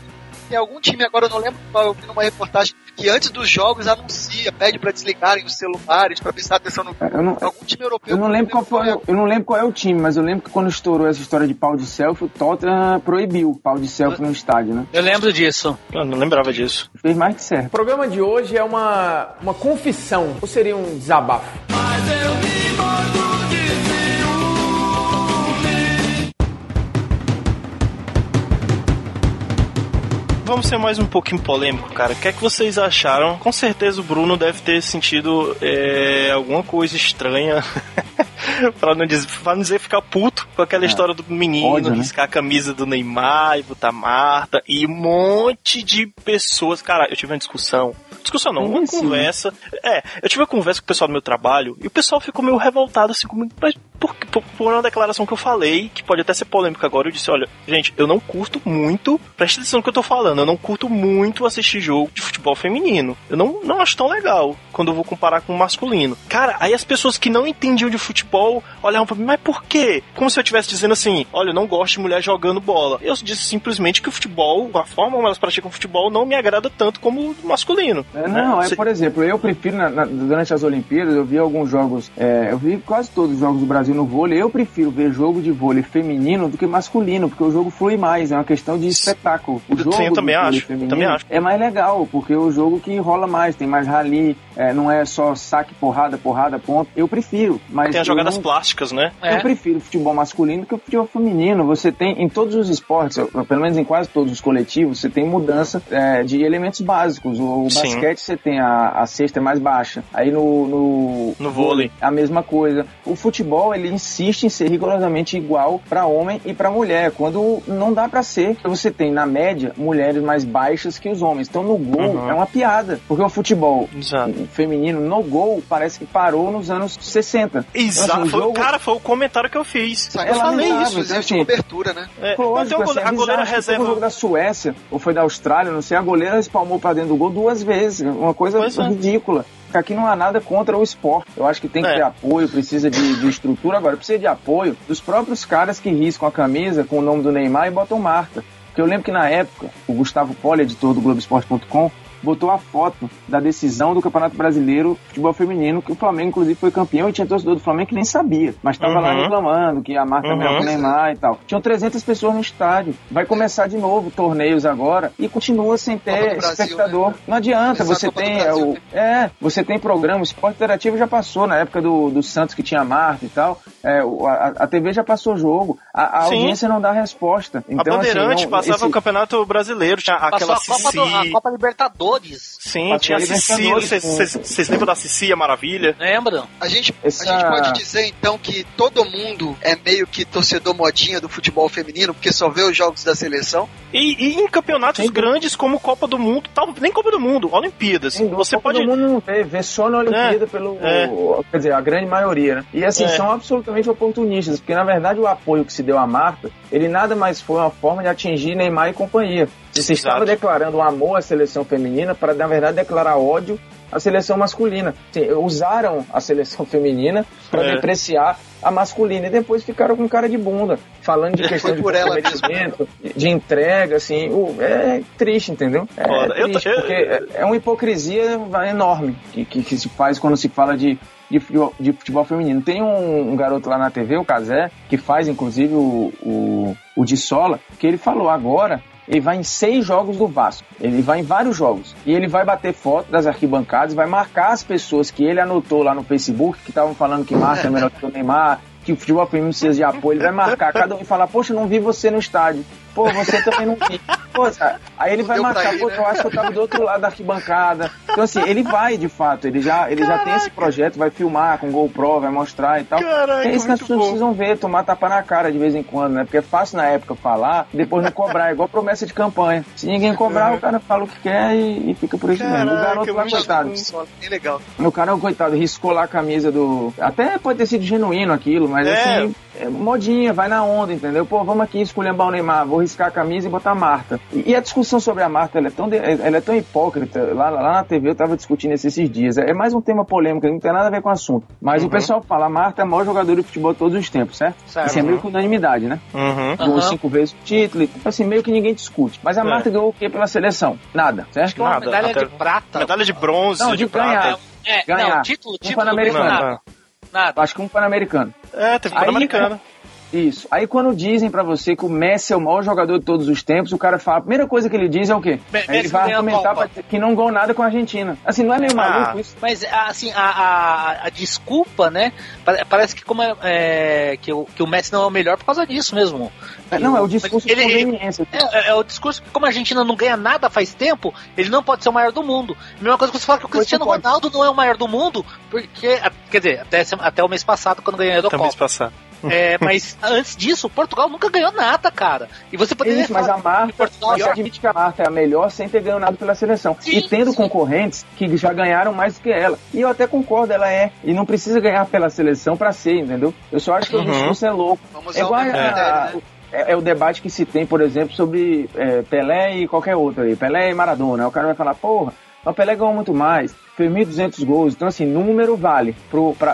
Tem algum time, agora eu não lembro qual, eu vi numa reportagem, que antes dos jogos anuncia, pede pra desligarem os celulares, pra prestar atenção no Eu não, Algum time europeu. eu não lembro qual foi, eu não lembro qual é o time, mas eu lembro que quando estourou essa história de pau de selfie, o Tottenham proibiu pau de selfie no estádio, né? Eu lembro disso. Eu não lembrava disso. Fez mais que certo. O programa de hoje é uma, uma confissão, ou seria um desabafo? Vamos ser mais um pouquinho polêmico, cara. O que é que vocês acharam? Com certeza o Bruno deve ter sentido é, alguma coisa estranha. *laughs* pra, não dizer, pra não dizer ficar puto com aquela história do menino, Ódio, né? riscar a camisa do Neymar e botar Marta e um monte de pessoas. Cara, eu tive uma discussão. Discussão não, uma Sim, sim. conversa. É, eu tive uma conversa com o pessoal do meu trabalho e o pessoal ficou meio revoltado assim comigo. Mas por, por, por uma declaração que eu falei, que pode até ser polêmica agora, eu disse: olha, gente, eu não curto muito, presta atenção no que eu tô falando, eu não curto muito assistir jogo de futebol feminino. Eu não, não acho tão legal quando eu vou comparar com o masculino. Cara, aí as pessoas que não entendiam de futebol olhavam pra mim, mas por quê? Como se eu estivesse dizendo assim: olha, eu não gosto de mulher jogando bola. Eu disse simplesmente que o futebol, a forma como elas praticam futebol, não me agrada tanto como o masculino. É, não, né? é, por exemplo, eu prefiro, na- na- durante as Olimpíadas, eu vi alguns jogos, é, eu vi quase todos os jogos do Brasil no vôlei, eu prefiro ver jogo de vôlei feminino do que masculino, porque o jogo flui mais, é uma questão de espetáculo. O Sim, jogo eu do também vôlei acho, eu também acho. é mais legal, porque é o jogo que rola mais, tem mais rally, é, não é só saque, porrada, porrada, ponto. Eu prefiro, mas Tem as eu jogadas não- plásticas, né? É. eu prefiro futebol masculino do que o futebol feminino. Você tem, em todos os esportes, pelo menos em quase todos os coletivos, você tem mudança é, de elementos básicos. O, o Sim. basquete você tem a, a cesta mais baixa. Aí no, no, No vôlei. a mesma coisa. O futebol, ele insiste em ser rigorosamente igual para homem e para mulher, quando não dá para ser. Você tem, na média, mulheres mais baixas que os homens. Então no gol Uhum. é uma piada, porque o futebol Exato. feminino no gol parece que parou nos anos 60. Exato. Então, assim, Foi- jogo- Cara, foi o comentário que eu fiz. Isso aí É eu falei isso. então, existe assim, cobertura, né? É, Lógico, não, tem o assim, goleiro- é a goleira reserva. o jogo da Suécia, ou foi da Austrália, não sei, a goleira espalmou pra dentro do gol duas vezes. Uma coisa Pois é. ridícula. Porque Aqui não há nada contra o esporte. Eu acho que tem que É. ter apoio, precisa de, de estrutura. Agora, precisa de apoio dos próprios caras que riscam a camisa com o nome do Neymar e botam marca. Porque eu lembro que na época, o Gustavo Poli, editor do Globoesporte.com, botou a foto da decisão do Campeonato Brasileiro de Futebol Feminino, que o Flamengo, inclusive, foi campeão e tinha torcedor do Flamengo que nem sabia, mas estava lá Uhum. reclamando que a marca é melhor Neymar e tal. Tinham 300 pessoas no estádio. Vai começar de novo torneios agora e continua sem ter Brasil, espectador. né? Não adianta, a você tem é, Brasil, o, né? é, você tem programa, o esporte interativo já passou na época do, do Santos que tinha Marta e tal. É, a, a TV já passou o jogo. A, a audiência não dá resposta. A Então, Bandeirante assim, não- passava esse- o Campeonato Brasileiro, tinha aquela a Copa, do- a Copa Libertadores. Sim, Passou tinha a Cici. Vocês- lembram da Cici, a Maravilha? Lembram? A gente, Essa- a gente pode dizer então que todo mundo é meio que torcedor modinha do futebol feminino, porque só vê os jogos da seleção. E, e em campeonatos grandes como Copa do Mundo, tal, nem Copa do Mundo, Olimpíadas. Dúvida, Você Copa pode. do mundo não vê, vê só na Olimpíada É, pelo. é. Quer dizer, a grande maioria, né? E assim, É. são absolutamente oportunistas, porque na verdade o apoio que se deu à Marta, ele nada mais foi uma forma de atingir Neymar e companhia. Você Exato. estava declarando um amor à seleção feminina para, na verdade, declarar ódio à seleção masculina. Assim, usaram a seleção *laughs* feminina para É. depreciar a masculina e depois ficaram com cara de bunda, falando de questão Foi de comprometimento, de entrega, assim. É triste, entendeu? É Foda. Eu tô- triste, eu- porque é- é uma hipocrisia enorme que, que, que se faz quando se fala de, de, futebol, de futebol feminino. Tem um, um garoto lá na TV, o Casé, que faz inclusive o, o, o de Sola, que ele falou agora. Ele vai em seis jogos do Vasco. Ele vai em vários jogos. E ele vai bater foto das arquibancadas, vai marcar as pessoas que ele anotou lá no Facebook, que estavam falando que Marta é melhor que o Neymar, que o futebol feminino precisa de apoio. Ele vai marcar cada um e falar: Poxa, não vi você no estádio. Pô, você também não vi. Pô, aí ele vai Deu marcar, ir, pô, né? eu acho que eu tava do outro lado da arquibancada. Então, assim, ele vai, de fato, ele já, ele já tem esse projeto, vai filmar com GoPro, vai mostrar e tal. Caraca, é isso que as pessoas bom. precisam ver, tomar tapa na cara de vez em quando, né? Porque é fácil na época falar, depois não cobrar, é igual promessa de campanha. Se ninguém cobrar, o cara fala o que quer e, e fica por isso mesmo. O Caraca, garoto lá, muito coitado. Bem legal. O cara, coitado, riscou lá a camisa do. Até pode ter sido genuíno aquilo, mas É. assim, é modinha, vai na onda, entendeu? Pô, vamos aqui esculhambar o Neymar, vou riscar a camisa e botar a Marta. E, e a discussão sobre a Marta, ela é tão, de- ela é tão hipócrita. Lá, lá na TV eu tava discutindo isso esses dias. É, é mais um tema polêmico, não tem nada a ver com o assunto. Mas o pessoal fala, a Marta é a maior jogadora de futebol de todos os tempos, certo? Certo. Isso é meio que unanimidade, né? Uhum. Ganhou Aham. cinco vezes o título, assim, meio que ninguém discute. Mas a É. Marta ganhou o quê pela seleção? Nada, certo? Uma Nada, medalha até- de prata. Medalha de bronze, Não, de, de ganhar. prata. É, Ganhar. não, título, Um título. Pan-Americano. Nada. Acho que um Pan-Americano. É, teve Aí- Pan-Americana. Isso. Aí quando dizem pra você que o Messi é o maior jogador de todos os tempos, o cara fala, a primeira coisa que ele diz é o quê? Me- Aí ele vai argumentar pra- que não ganhou nada com a Argentina. Assim, não é meio maluco Ah. isso? Mas, assim, a, a, a desculpa, né? pare- Parece que, como é, é, que, o, que o Messi não é o melhor por causa disso mesmo. É, Não, é o discurso Ele- de conveniência. É, é- é o discurso que, como a Argentina não ganha nada faz tempo, ele não pode ser o maior do mundo. A mesma coisa que você fala que o Cristiano. Ronaldo não é o maior do mundo, porque, quer dizer, até, até o mês passado, quando ganhou a Até o mês Eurocopa. passado. É, mas antes disso, Portugal nunca ganhou nada, cara. E você poderia Isso, mas a falar que Marta, Portugal você admite que a Marta é a melhor sem ter ganho nada pela seleção. Sim, e tendo sim. concorrentes que já ganharam mais do que ela. E eu até concordo, ela é. E não precisa ganhar pela seleção pra ser, entendeu? Eu só acho que Uhum. o discurso é louco. Vamos É igual a- né? é, é o debate que se tem, por exemplo, sobre é, Pelé e qualquer outro aí. Pelé e Maradona. O cara vai falar, porra, mas o Pelé ganhou muito mais, fez 1.200 gols. Então, assim, número vale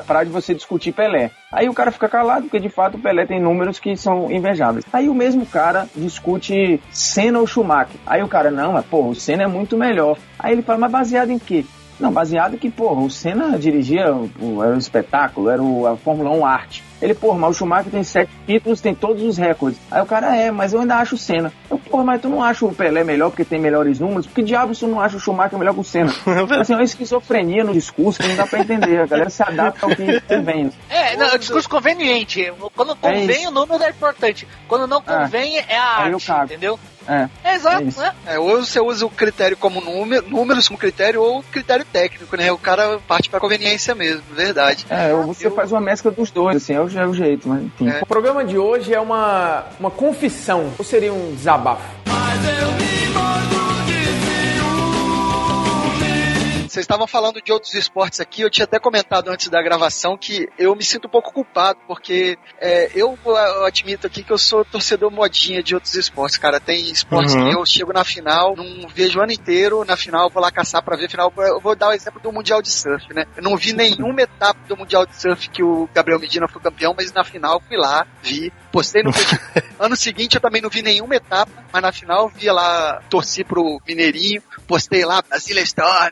pra de você discutir Pelé. Aí o cara fica calado, porque de fato o Pelé tem números que são invejáveis. Aí o mesmo cara discute Senna ou Schumacher. Aí o cara, não, mas porra, o Senna é muito melhor. Aí ele fala, mas baseado em quê? Não, baseado que, porra, o Senna dirigia, o- era um espetáculo, era o, a Fórmula 1 arte. Ele, porra, mas o Schumacher tem sete títulos, tem todos os recordes. Aí o cara, é, mas eu ainda acho o Senna. Eu, porra, mas tu não acha o Pelé melhor porque tem melhores números? Por que diabos tu não acha o Schumacher melhor que o Senna? *laughs* assim, é uma esquizofrenia no discurso que não dá pra entender. A galera se adapta ao que *laughs* convém. É, não, é um discurso conveniente. Quando convém, isso. o número é importante. Quando não convém, é a Aí eu arte, entendeu? É. É exato, É né? É, ou você usa o critério como número, números como critério, ou critério técnico, né? O cara parte pra conveniência mesmo, verdade. É, ou você Eu- faz uma mescla dos dois, assim, é o, é o jeito, mas enfim. É. O programa de hoje é uma, uma confissão, ou seria um desabafo? Você Vocês estavam falando de outros esportes aqui, eu tinha até comentado antes da gravação que eu me sinto um pouco culpado, porque é, eu, eu admito aqui que eu sou torcedor modinha de outros esportes, cara. Tem esportes Uhum. que eu chego na final, não vejo o ano inteiro, na final eu vou lá caçar pra ver final. Eu vou dar o exemplo do Mundial de Surf, né? Eu não vi nenhuma etapa do Mundial de Surf que o Gabriel Medina foi campeão, mas na final fui lá, vi, postei no *laughs* Facebook. ano seguinte eu também não vi nenhuma etapa, mas na final vi lá, torci pro Mineirinho, postei lá, Brasília Storm,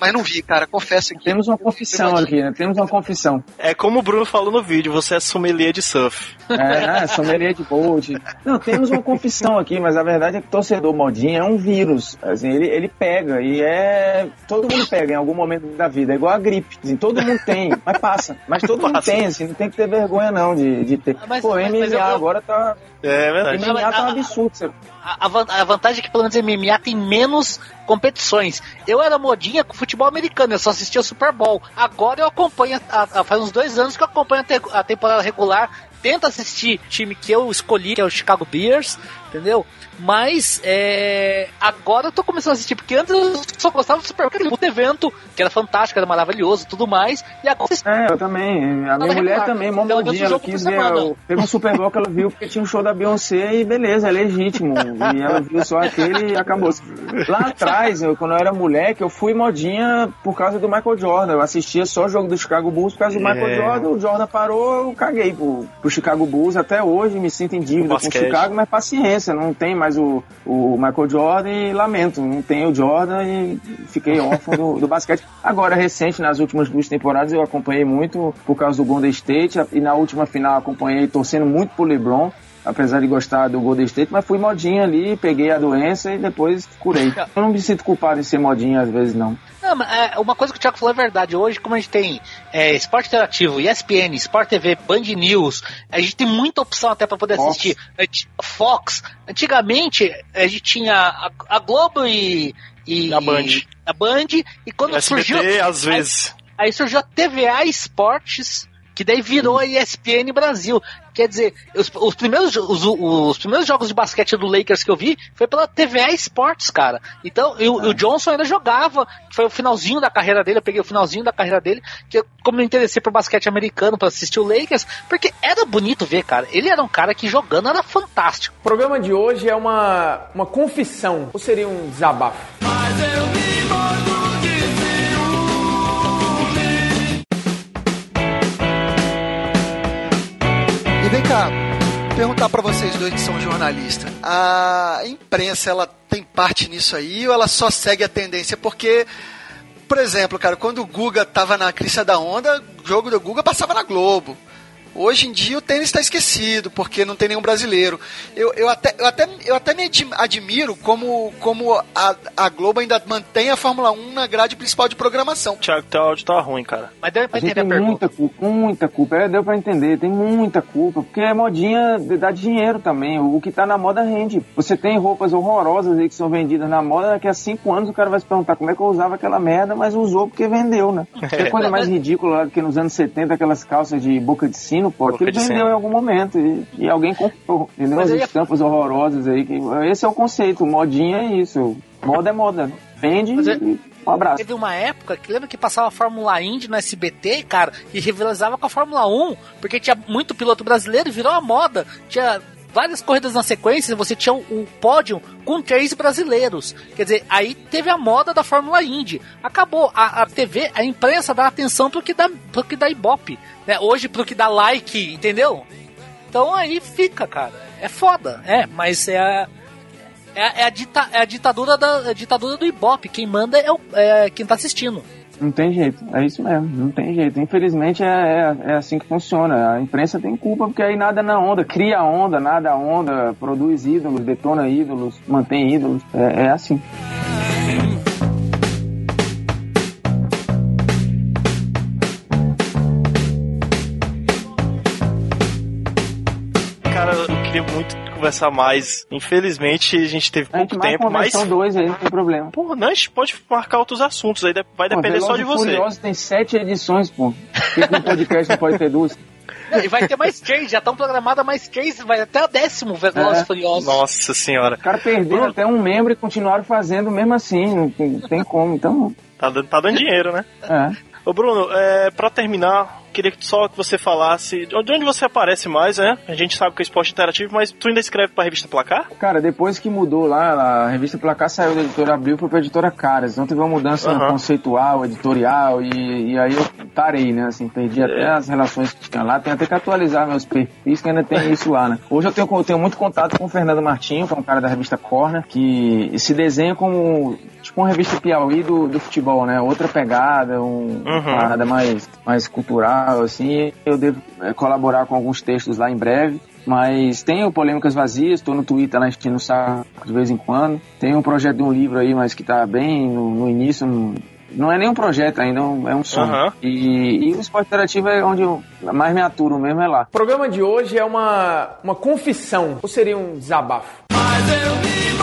mas não vi, cara, confesso que. Temos uma confissão aqui, né? Temos uma confissão. É como o Bruno falou no vídeo, você é sommelier de surf. É, né? Sommelier de boat. Não, temos uma confissão aqui, mas a verdade é que torcedor modinha é um vírus. Assim, ele, ele pega e é. Todo mundo pega em algum momento da vida. É igual a gripe. Assim, todo mundo tem, mas passa. Mas todo mundo tem, assim, não tem que ter vergonha não de, de ter. Mas- Pô, mas- MMA mas eu- agora tá. É verdade. MMA mas- tá um a- absurdo. A, a a vantagem é que pelo menos MMA tem menos competições. Eu era modinha com futebol americano, eu só assistia o Super Bowl. Agora eu acompanho, a- a- faz uns dois anos que eu acompanho a, te- a temporada regular. Tento assistir time que eu escolhi, que é o Chicago Bears, entendeu? Mas é, agora eu tô começando a assistir, porque antes eu só gostava do Super Bowl, aquele puto evento, que era fantástico, era maravilhoso e tudo mais. E agora É, eu também. A minha mulher regular. também, mó modinha. Ela quis ver. o- Teve um Super Bowl que ela viu porque tinha um show da Beyoncé e beleza, é legítimo. E ela viu só aquele e acabou. Lá atrás, eu, quando eu era moleque, eu fui modinha por causa do Michael Jordan. Eu assistia só o jogo do Chicago Bulls por causa do Michael É. Jordan. O Jordan parou, eu caguei pro, pro Chicago Bulls. Até hoje me sinto em dívida com o. Chicago, mas paciência, não tem mais o, o Michael Jordan e lamento, não tem o Jordan e fiquei órfão do, do basquete. Agora, recente, nas últimas duas temporadas, eu acompanhei muito por causa do Golden State e na última final acompanhei torcendo muito pro LeBron. Apesar de gostar do Golden State, mas fui modinha ali, peguei a doença e depois curei. *laughs* Eu não me sinto culpado em ser modinha às vezes, não. Não, mas, é, uma coisa que o Thiago falou é verdade. Hoje, como a gente tem é, Esporte Interativo, ESPN, Sport TV, Band News, a gente tem muita opção até para poder Fox. assistir. Fox. Antigamente, a gente tinha a, a Globo e, e. A Band. A Band. E quando SBT, surgiu. às vezes. Aí, aí surgiu a TVA Esportes, que daí virou a ESPN Brasil. Quer dizer, os, os primeiros, os, os primeiros jogos de basquete do Lakers que eu vi foi pela TVA Esportes, cara. Então, e o, o Johnson ainda jogava, foi o finalzinho da carreira dele, eu peguei o finalzinho da carreira dele, que eu, como eu me interessei por basquete americano para assistir o Lakers, porque era bonito ver, cara. Ele era um cara que jogando era fantástico. O programa de hoje é uma, uma confissão, ou seria um desabafo? E vem cá, perguntar pra vocês dois que são jornalistas. A imprensa, ela tem parte nisso aí ou ela só segue a tendência? Porque, por exemplo, cara, quando o Guga tava na crista da onda, o jogo do Guga passava na Globo. Hoje em dia o tênis está esquecido, porque não tem nenhum brasileiro. Eu, eu, até, eu, até, eu até me admi- admiro como, como a, a Globo ainda mantém a Fórmula 1 na grade principal de programação. Thiago, teu áudio tá ruim, cara. Mas deu pra A gente entender a tem pergunta. muita culpa, muita culpa. É, deu pra entender, tem muita culpa, porque é modinha dá dinheiro também. O que tá na moda rende. Você tem roupas horrorosas aí que são vendidas na moda, daqui a cinco anos o cara vai se perguntar como é que eu usava aquela merda, mas usou porque vendeu, né? *laughs* Tem coisa mais ridícula lá do que nos anos 70, aquelas calças de boca de sino, pô, Boca aquilo de vendeu sino. em algum momento e, e alguém comprou, entendeu? Mas As ia- estampas horrorosas aí. Que, esse é o conceito, modinha é isso. Moda é moda. Vende Mas é- e um abraço. Teve uma época que lembra que passava a Fórmula Indy no SBT, cara, e rivalizava com a Fórmula 1, porque tinha muito piloto brasileiro e virou a moda. Tinha várias corridas na sequência, você tinha o pódio com três brasileiros. Quer dizer, aí teve a moda da Fórmula Indy. Acabou. A, a TV, a imprensa dá atenção pro que dá, pro que dá ibope. Né? Hoje pro que dá like, entendeu? Então aí fica, cara. É foda, é, mas é a. É, é a, dita, é a ditadura da a ditadura do Ibope. Quem manda é, o, é quem tá assistindo. Não tem jeito, é isso mesmo, não tem jeito. Infelizmente é, é, é assim que funciona. A imprensa tem culpa porque aí nada na onda, cria onda, nada onda, produz ídolos, detona ídolos, mantém ídolos. É, é assim. Queria muito conversar mais. Infelizmente, a gente teve A gente pouco tempo, mas. versão 2 aí, não tem problema. Porra, não, a gente pode marcar outros assuntos, aí vai Pô, depender só de você. Furiosos tem sete edições, pô. Por que um podcast não pode ter duas? E vai ter mais três, já estão programadas mais três, vai até o décimo Velozes É. Furiosos. Nossa senhora. Os caras perderam até um membro e continuaram fazendo mesmo assim, não tem, não tem como. Então, Tá, dando- tá dando dinheiro, né? É. Ô Bruno, é, pra terminar, queria que só que você falasse de onde você aparece mais, né? A gente sabe que é esporte interativo, mas tu ainda escreve pra revista Placar? Cara, depois que mudou lá, a revista Placar saiu da editora Abril foi pra editora Caras. Então teve uma mudança Aham. conceitual, editorial, e, e aí eu parei, né? Assim, perdi até as relações que tinha lá. Tenho até que atualizar meus perfis, que ainda tem isso lá, né? Hoje eu tenho, eu tenho muito contato com o Fernando Martinho, que é um cara da revista Corner, que se desenha como tipo uma revista Piauí do, do futebol, né? Outra pegada, um, uma parada mais, mais cultural, assim. Eu devo é, colaborar com alguns textos lá em breve. Mas tenho polêmicas vazias, estou no Twitter lá enchendo o saco de vez em quando. Tem um projeto de um livro aí, mas que tá bem no, no início. Não, não é nem um projeto ainda, é um- é um sonho. Aham. E, e o esporte interativo é onde eu mais me aturo mesmo, é lá. O programa de hoje é uma, uma confissão, ou seria um desabafo? Bruno,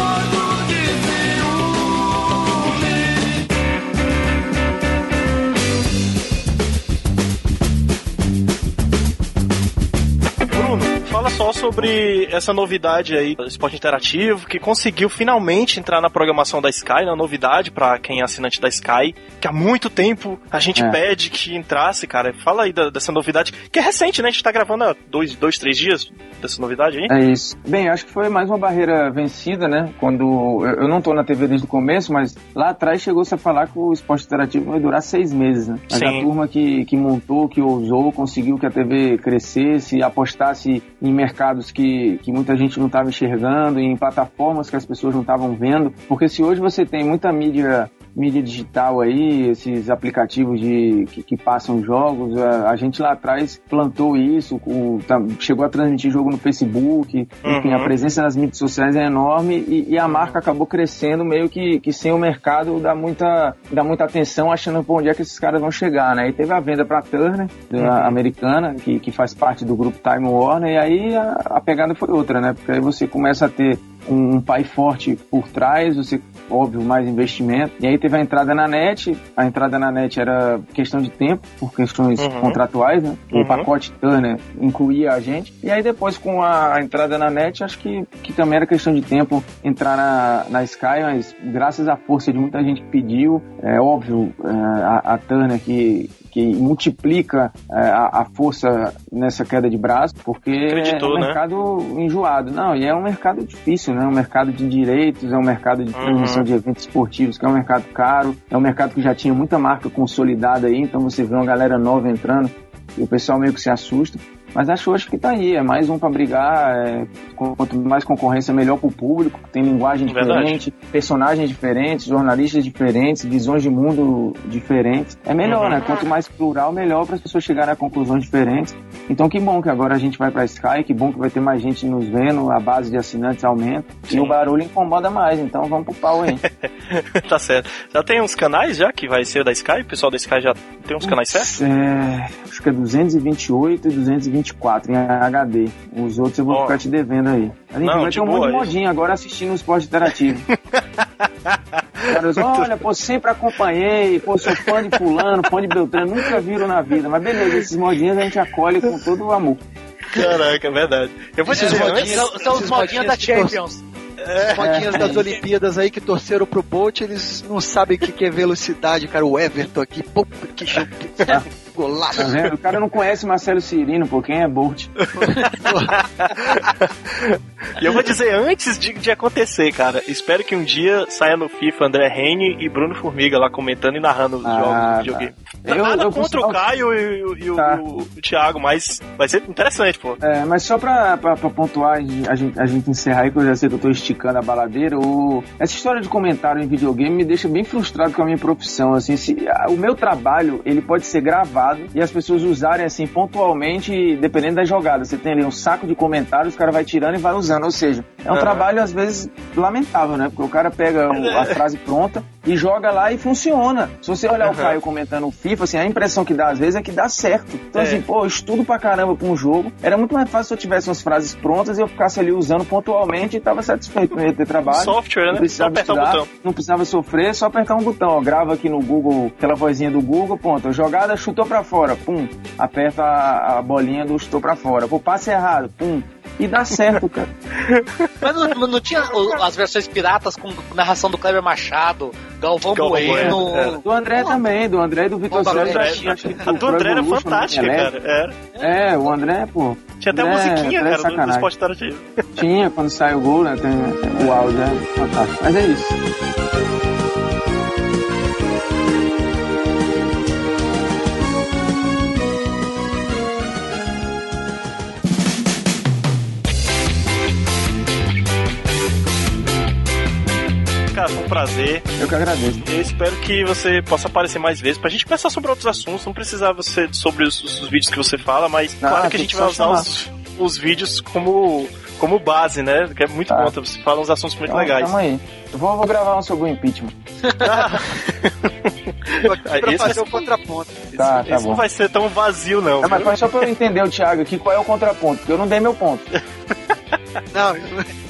só sobre essa novidade aí do esporte interativo, que conseguiu finalmente entrar na programação da Sky, uma novidade pra quem é assinante da Sky, que há muito tempo a gente É. pede que entrasse, cara. Fala aí da- dessa novidade, que é recente, né? A gente tá gravando há dois, dois três dias dessa novidade aí. É isso. Bem, acho que foi mais uma barreira vencida, né? Quando eu, eu não tô na TV desde o começo, mas lá atrás chegou-se a falar que o esporte interativo vai durar seis meses, né? Mas Sim. a turma que, que montou, que ousou, conseguiu que a TV crescesse, apostasse em mercados que, que muita gente não estava enxergando, em plataformas que as pessoas não estavam vendo. Porque se hoje você tem muita mídia mídia digital aí, esses aplicativos de, que, que passam jogos, a, a gente lá atrás plantou isso, o- tá- chegou a transmitir jogo no Facebook, enfim, Uhum. a presença nas mídias sociais é enorme e, e a marca acabou crescendo meio que, que sem o mercado dar muita, dar muita atenção, achando por onde é que esses caras vão chegar, né? E teve a venda pra Turner, da americana, que, que faz parte do grupo Time Warner, e aí a, a pegada foi outra, né? Porque aí você começa a ter um, um pai forte por trás, você, óbvio, mais investimento. E aí teve a entrada na net, a entrada na net era questão de tempo, por questões Uhum. contratuais, né? Uhum. O pacote Turner incluía a gente. E aí depois com a entrada na net, acho que, que também era questão de tempo entrar na, na Sky, mas graças à força de muita gente que pediu, é óbvio, é, a, a Turner que que multiplica é, a, a força nessa queda de braço, porque Acreditou, é um né? mercado enjoado. Não, e é um mercado difícil, né? É um mercado de direitos, é um mercado de transmissão Uhum. De eventos esportivos, que é um mercado caro, é um mercado que já tinha muita marca consolidada aí, então você vê uma galera nova entrando e o pessoal meio que se assusta. Mas acho hoje que tá aí, é mais um para brigar, é, quanto mais concorrência, melhor pro público, tem linguagem Verdade. diferente, personagens diferentes, jornalistas diferentes, visões de mundo diferentes. É melhor, Uhum. né? Quanto mais plural, melhor para as pessoas chegarem a conclusões diferentes. Então que bom que agora a gente vai pra Sky, que bom que vai ter mais gente nos vendo, a base de assinantes aumenta e o barulho incomoda mais, então vamos pro pau aí. *laughs* tá certo. Já tem uns canais já que vai ser da Sky? O pessoal da Sky já tem uns canais certos? É, acho que é 228 e 224 em HD. Os outros eu vou Ó. ficar te devendo aí. A gente Não, vai ter um boa monte de modinha agora assistindo o esporte interativo. *laughs* Caras, olha, pô, sempre acompanhei, pô, sou fã de fulano, fã de Beltrano, nunca viram na vida. Mas beleza, esses modinhos a gente acolhe com todo o amor. Caraca, é verdade. Eu vou Esses dizer modinhos- antes. São, são os modinhos da que Champions. Os modinhas das Olimpíadas aí que torceram pro Bolt, eles não sabem o que que é velocidade, cara. O Everton aqui, pô, que chute, *laughs* golaço. Tá? O cara não conhece Marcelo Cirino, pô, quem é Bolt? E eu vou dizer antes de, de acontecer, cara. Espero que um dia saia no FIFA André Rene e Bruno Formiga lá comentando e narrando os Ah, jogos do tá. videogame. Eu- Nada eu contra posso- o Caio e, o- e Tá. o- o Thiago, mas vai ser interessante, pô. É, mas só pra, pra, pra pontuar, a gente, a gente encerrar aí, que eu já sei que eu tô esticando a baladeira, o, essa história de comentário em videogame me deixa bem frustrado com a minha profissão, assim, se, a- o meu trabalho, ele pode ser gravado e as pessoas usarem, assim, pontualmente, dependendo da jogada. Você tem ali um saco de comentários, o cara vai tirando e vai usando, ou seja, é um Aham. trabalho, às vezes, lamentável, né? Porque o cara pega a frase pronta e joga lá e funciona. Se você olhar o Aham. Caio comentando o FIFA, assim, a impressão que dá, às vezes, é que dá certo. Então, É. assim, pô, eu estudo pra caramba pra um jogo. Era muito mais fácil se eu tivesse umas frases prontas e eu ficasse ali usando pontualmente e tava satisfeito. Ia ter trabalho. Software, não né? Só precisava apertar o estudar, botão. não precisava sofrer, só apertar um botão. Ó, grava aqui no Google, aquela vozinha do Google, ponto. Jogada, chutou pra fora, pum. Aperta a, a bolinha do chutou pra fora. Pô, passe errado, pum. E dá certo, cara. *laughs* Mas não, não tinha o- as versões piratas com narração do Kleber Machado, Galvão, Galvão Bueno. Bueno, é. Do André também, do André e do Vitor Sérgio. A do André era Evolution, fantástica, né? cara. Era. É, o André, pô. Tinha até André- musiquinha, André é cara, do. Sport Tarantino. Tinha, quando sai o gol, né? Tem o áudio, é fantástico. Mas é isso. Cara, foi um prazer. Eu que agradeço. Eu espero que você possa aparecer mais vezes pra gente conversar sobre outros assuntos. Não precisava ser sobre os, os vídeos que você fala, mas Não, claro que a gente vai usar os, os vídeos como, como base, né? Que é muito Tá. bom. Você fala uns assuntos muito Então, legais. Tamo aí. Eu vou, vou gravar um sobre o impeachment. *laughs* Pra Esse fazer vai o contraponto. Tá, tá Esse bom. não vai ser tão vazio, não. Não, mas só pra eu entender o Thiago aqui qual é o contraponto, porque eu não dei meu ponto. *laughs* Não,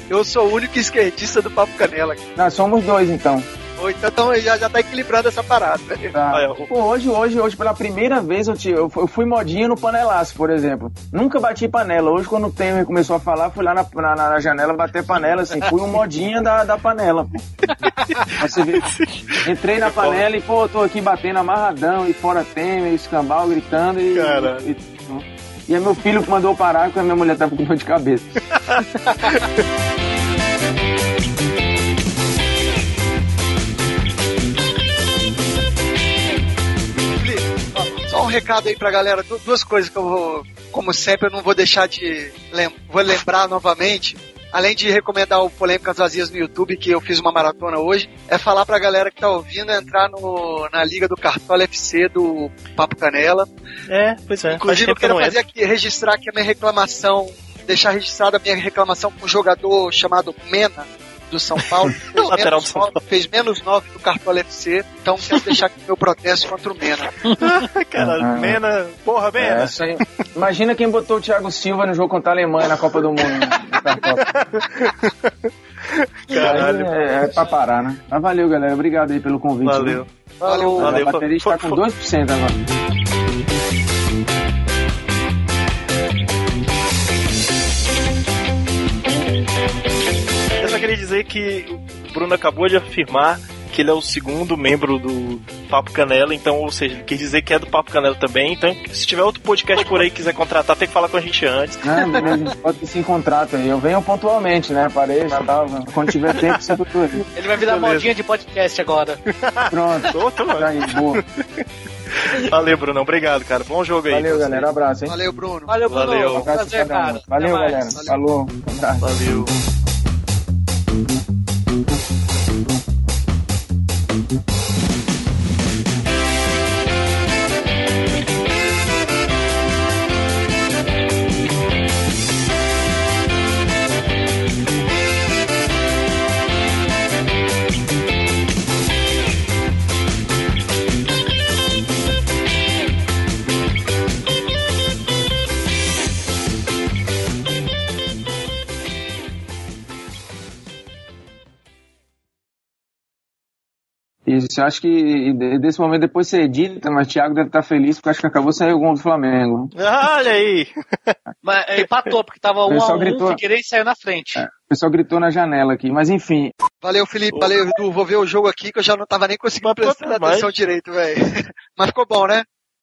eu, sou o único esquerdista do Papo Canela. Nós somos dois, então. Então então já, já tá equilibrando essa parada. né? Tá. Olha, o- Pô, hoje, hoje, hoje, pela primeira vez, eu, te, eu, fu- eu fui modinha no panelaço, por exemplo. Nunca bati panela. Hoje, quando o Temer começou a falar, fui lá na, na, na janela bater panela, assim. Fui um modinha da, da panela, Você vê, entrei na panela e, pô, tô aqui batendo amarradão, e fora Temer, escambau, gritando e... Cara. E, e é meu filho que mandou parar, porque a minha mulher tava com dor de cabeça. Só um recado aí pra galera, du- duas coisas que eu vou, como sempre, eu não vou deixar de lem vou lembrar novamente. Além de recomendar o Polêmicas Vazias no YouTube, que eu fiz uma maratona hoje, é falar pra galera que tá ouvindo entrar no, na Liga do Cartola FC do Papo Canela. É, pois é. Inclusive, eu eu quero fazer entro. aqui, registrar aqui a minha reclamação, deixar registrada a minha reclamação com um jogador chamado Mena, do São Paulo. *laughs* Fez Lateral menos do São nove- Fez menos 9 do Cartola FC, então quero deixar aqui meu protesto contra o Mena. *laughs* Cara, Ah. Mena. Porra, É, Mena. aí. Imagina quem botou o Thiago Silva no jogo contra a Alemanha na Copa do Mundo. né? *laughs* Caralho. Aí É, é pra parar, né? Mas valeu, galera. Obrigado aí pelo convite. Valeu. né? Valeu. Valeu. A bateria está com Foi- 2% agora. Que o Bruno acabou de afirmar que ele é o segundo membro do Papo Canela, então, ou seja, ele quis dizer que é do Papo Canela também. Então, se tiver outro podcast por aí que quiser contratar, tem que falar com a gente antes. Não, beleza, a gente pode se contrato aí. Eu venho pontualmente, né? Parei, já tava. Quando tiver tempo, sempre aí. Ele vai virar Beleza. modinha de podcast agora. Pronto. Tô, tô, Tá aí, boa. Valeu, Bruno. Obrigado, cara. Bom jogo aí. Valeu, galera. Abraço, hein? Valeu, Bruno. Valeu, Bruno. Valeu. Um Prazer, cara. Valeu, galera. Falou. Um. Valeu. Isso, eu acho que de- desse momento depois você edita, mas o Thiago deve estar feliz porque acho que acabou de sair o gol do Flamengo. *laughs* Olha aí. *laughs* Mas é, empatou, porque tava um a pessoal um, gritou. o Figueirense saiu na frente. É, o pessoal gritou na janela aqui, mas enfim. Valeu, Felipe. Valeu, Edu. Vou ver o jogo aqui que eu já não tava nem conseguindo prestar atenção direito, velho. *laughs* Mas ficou bom, né?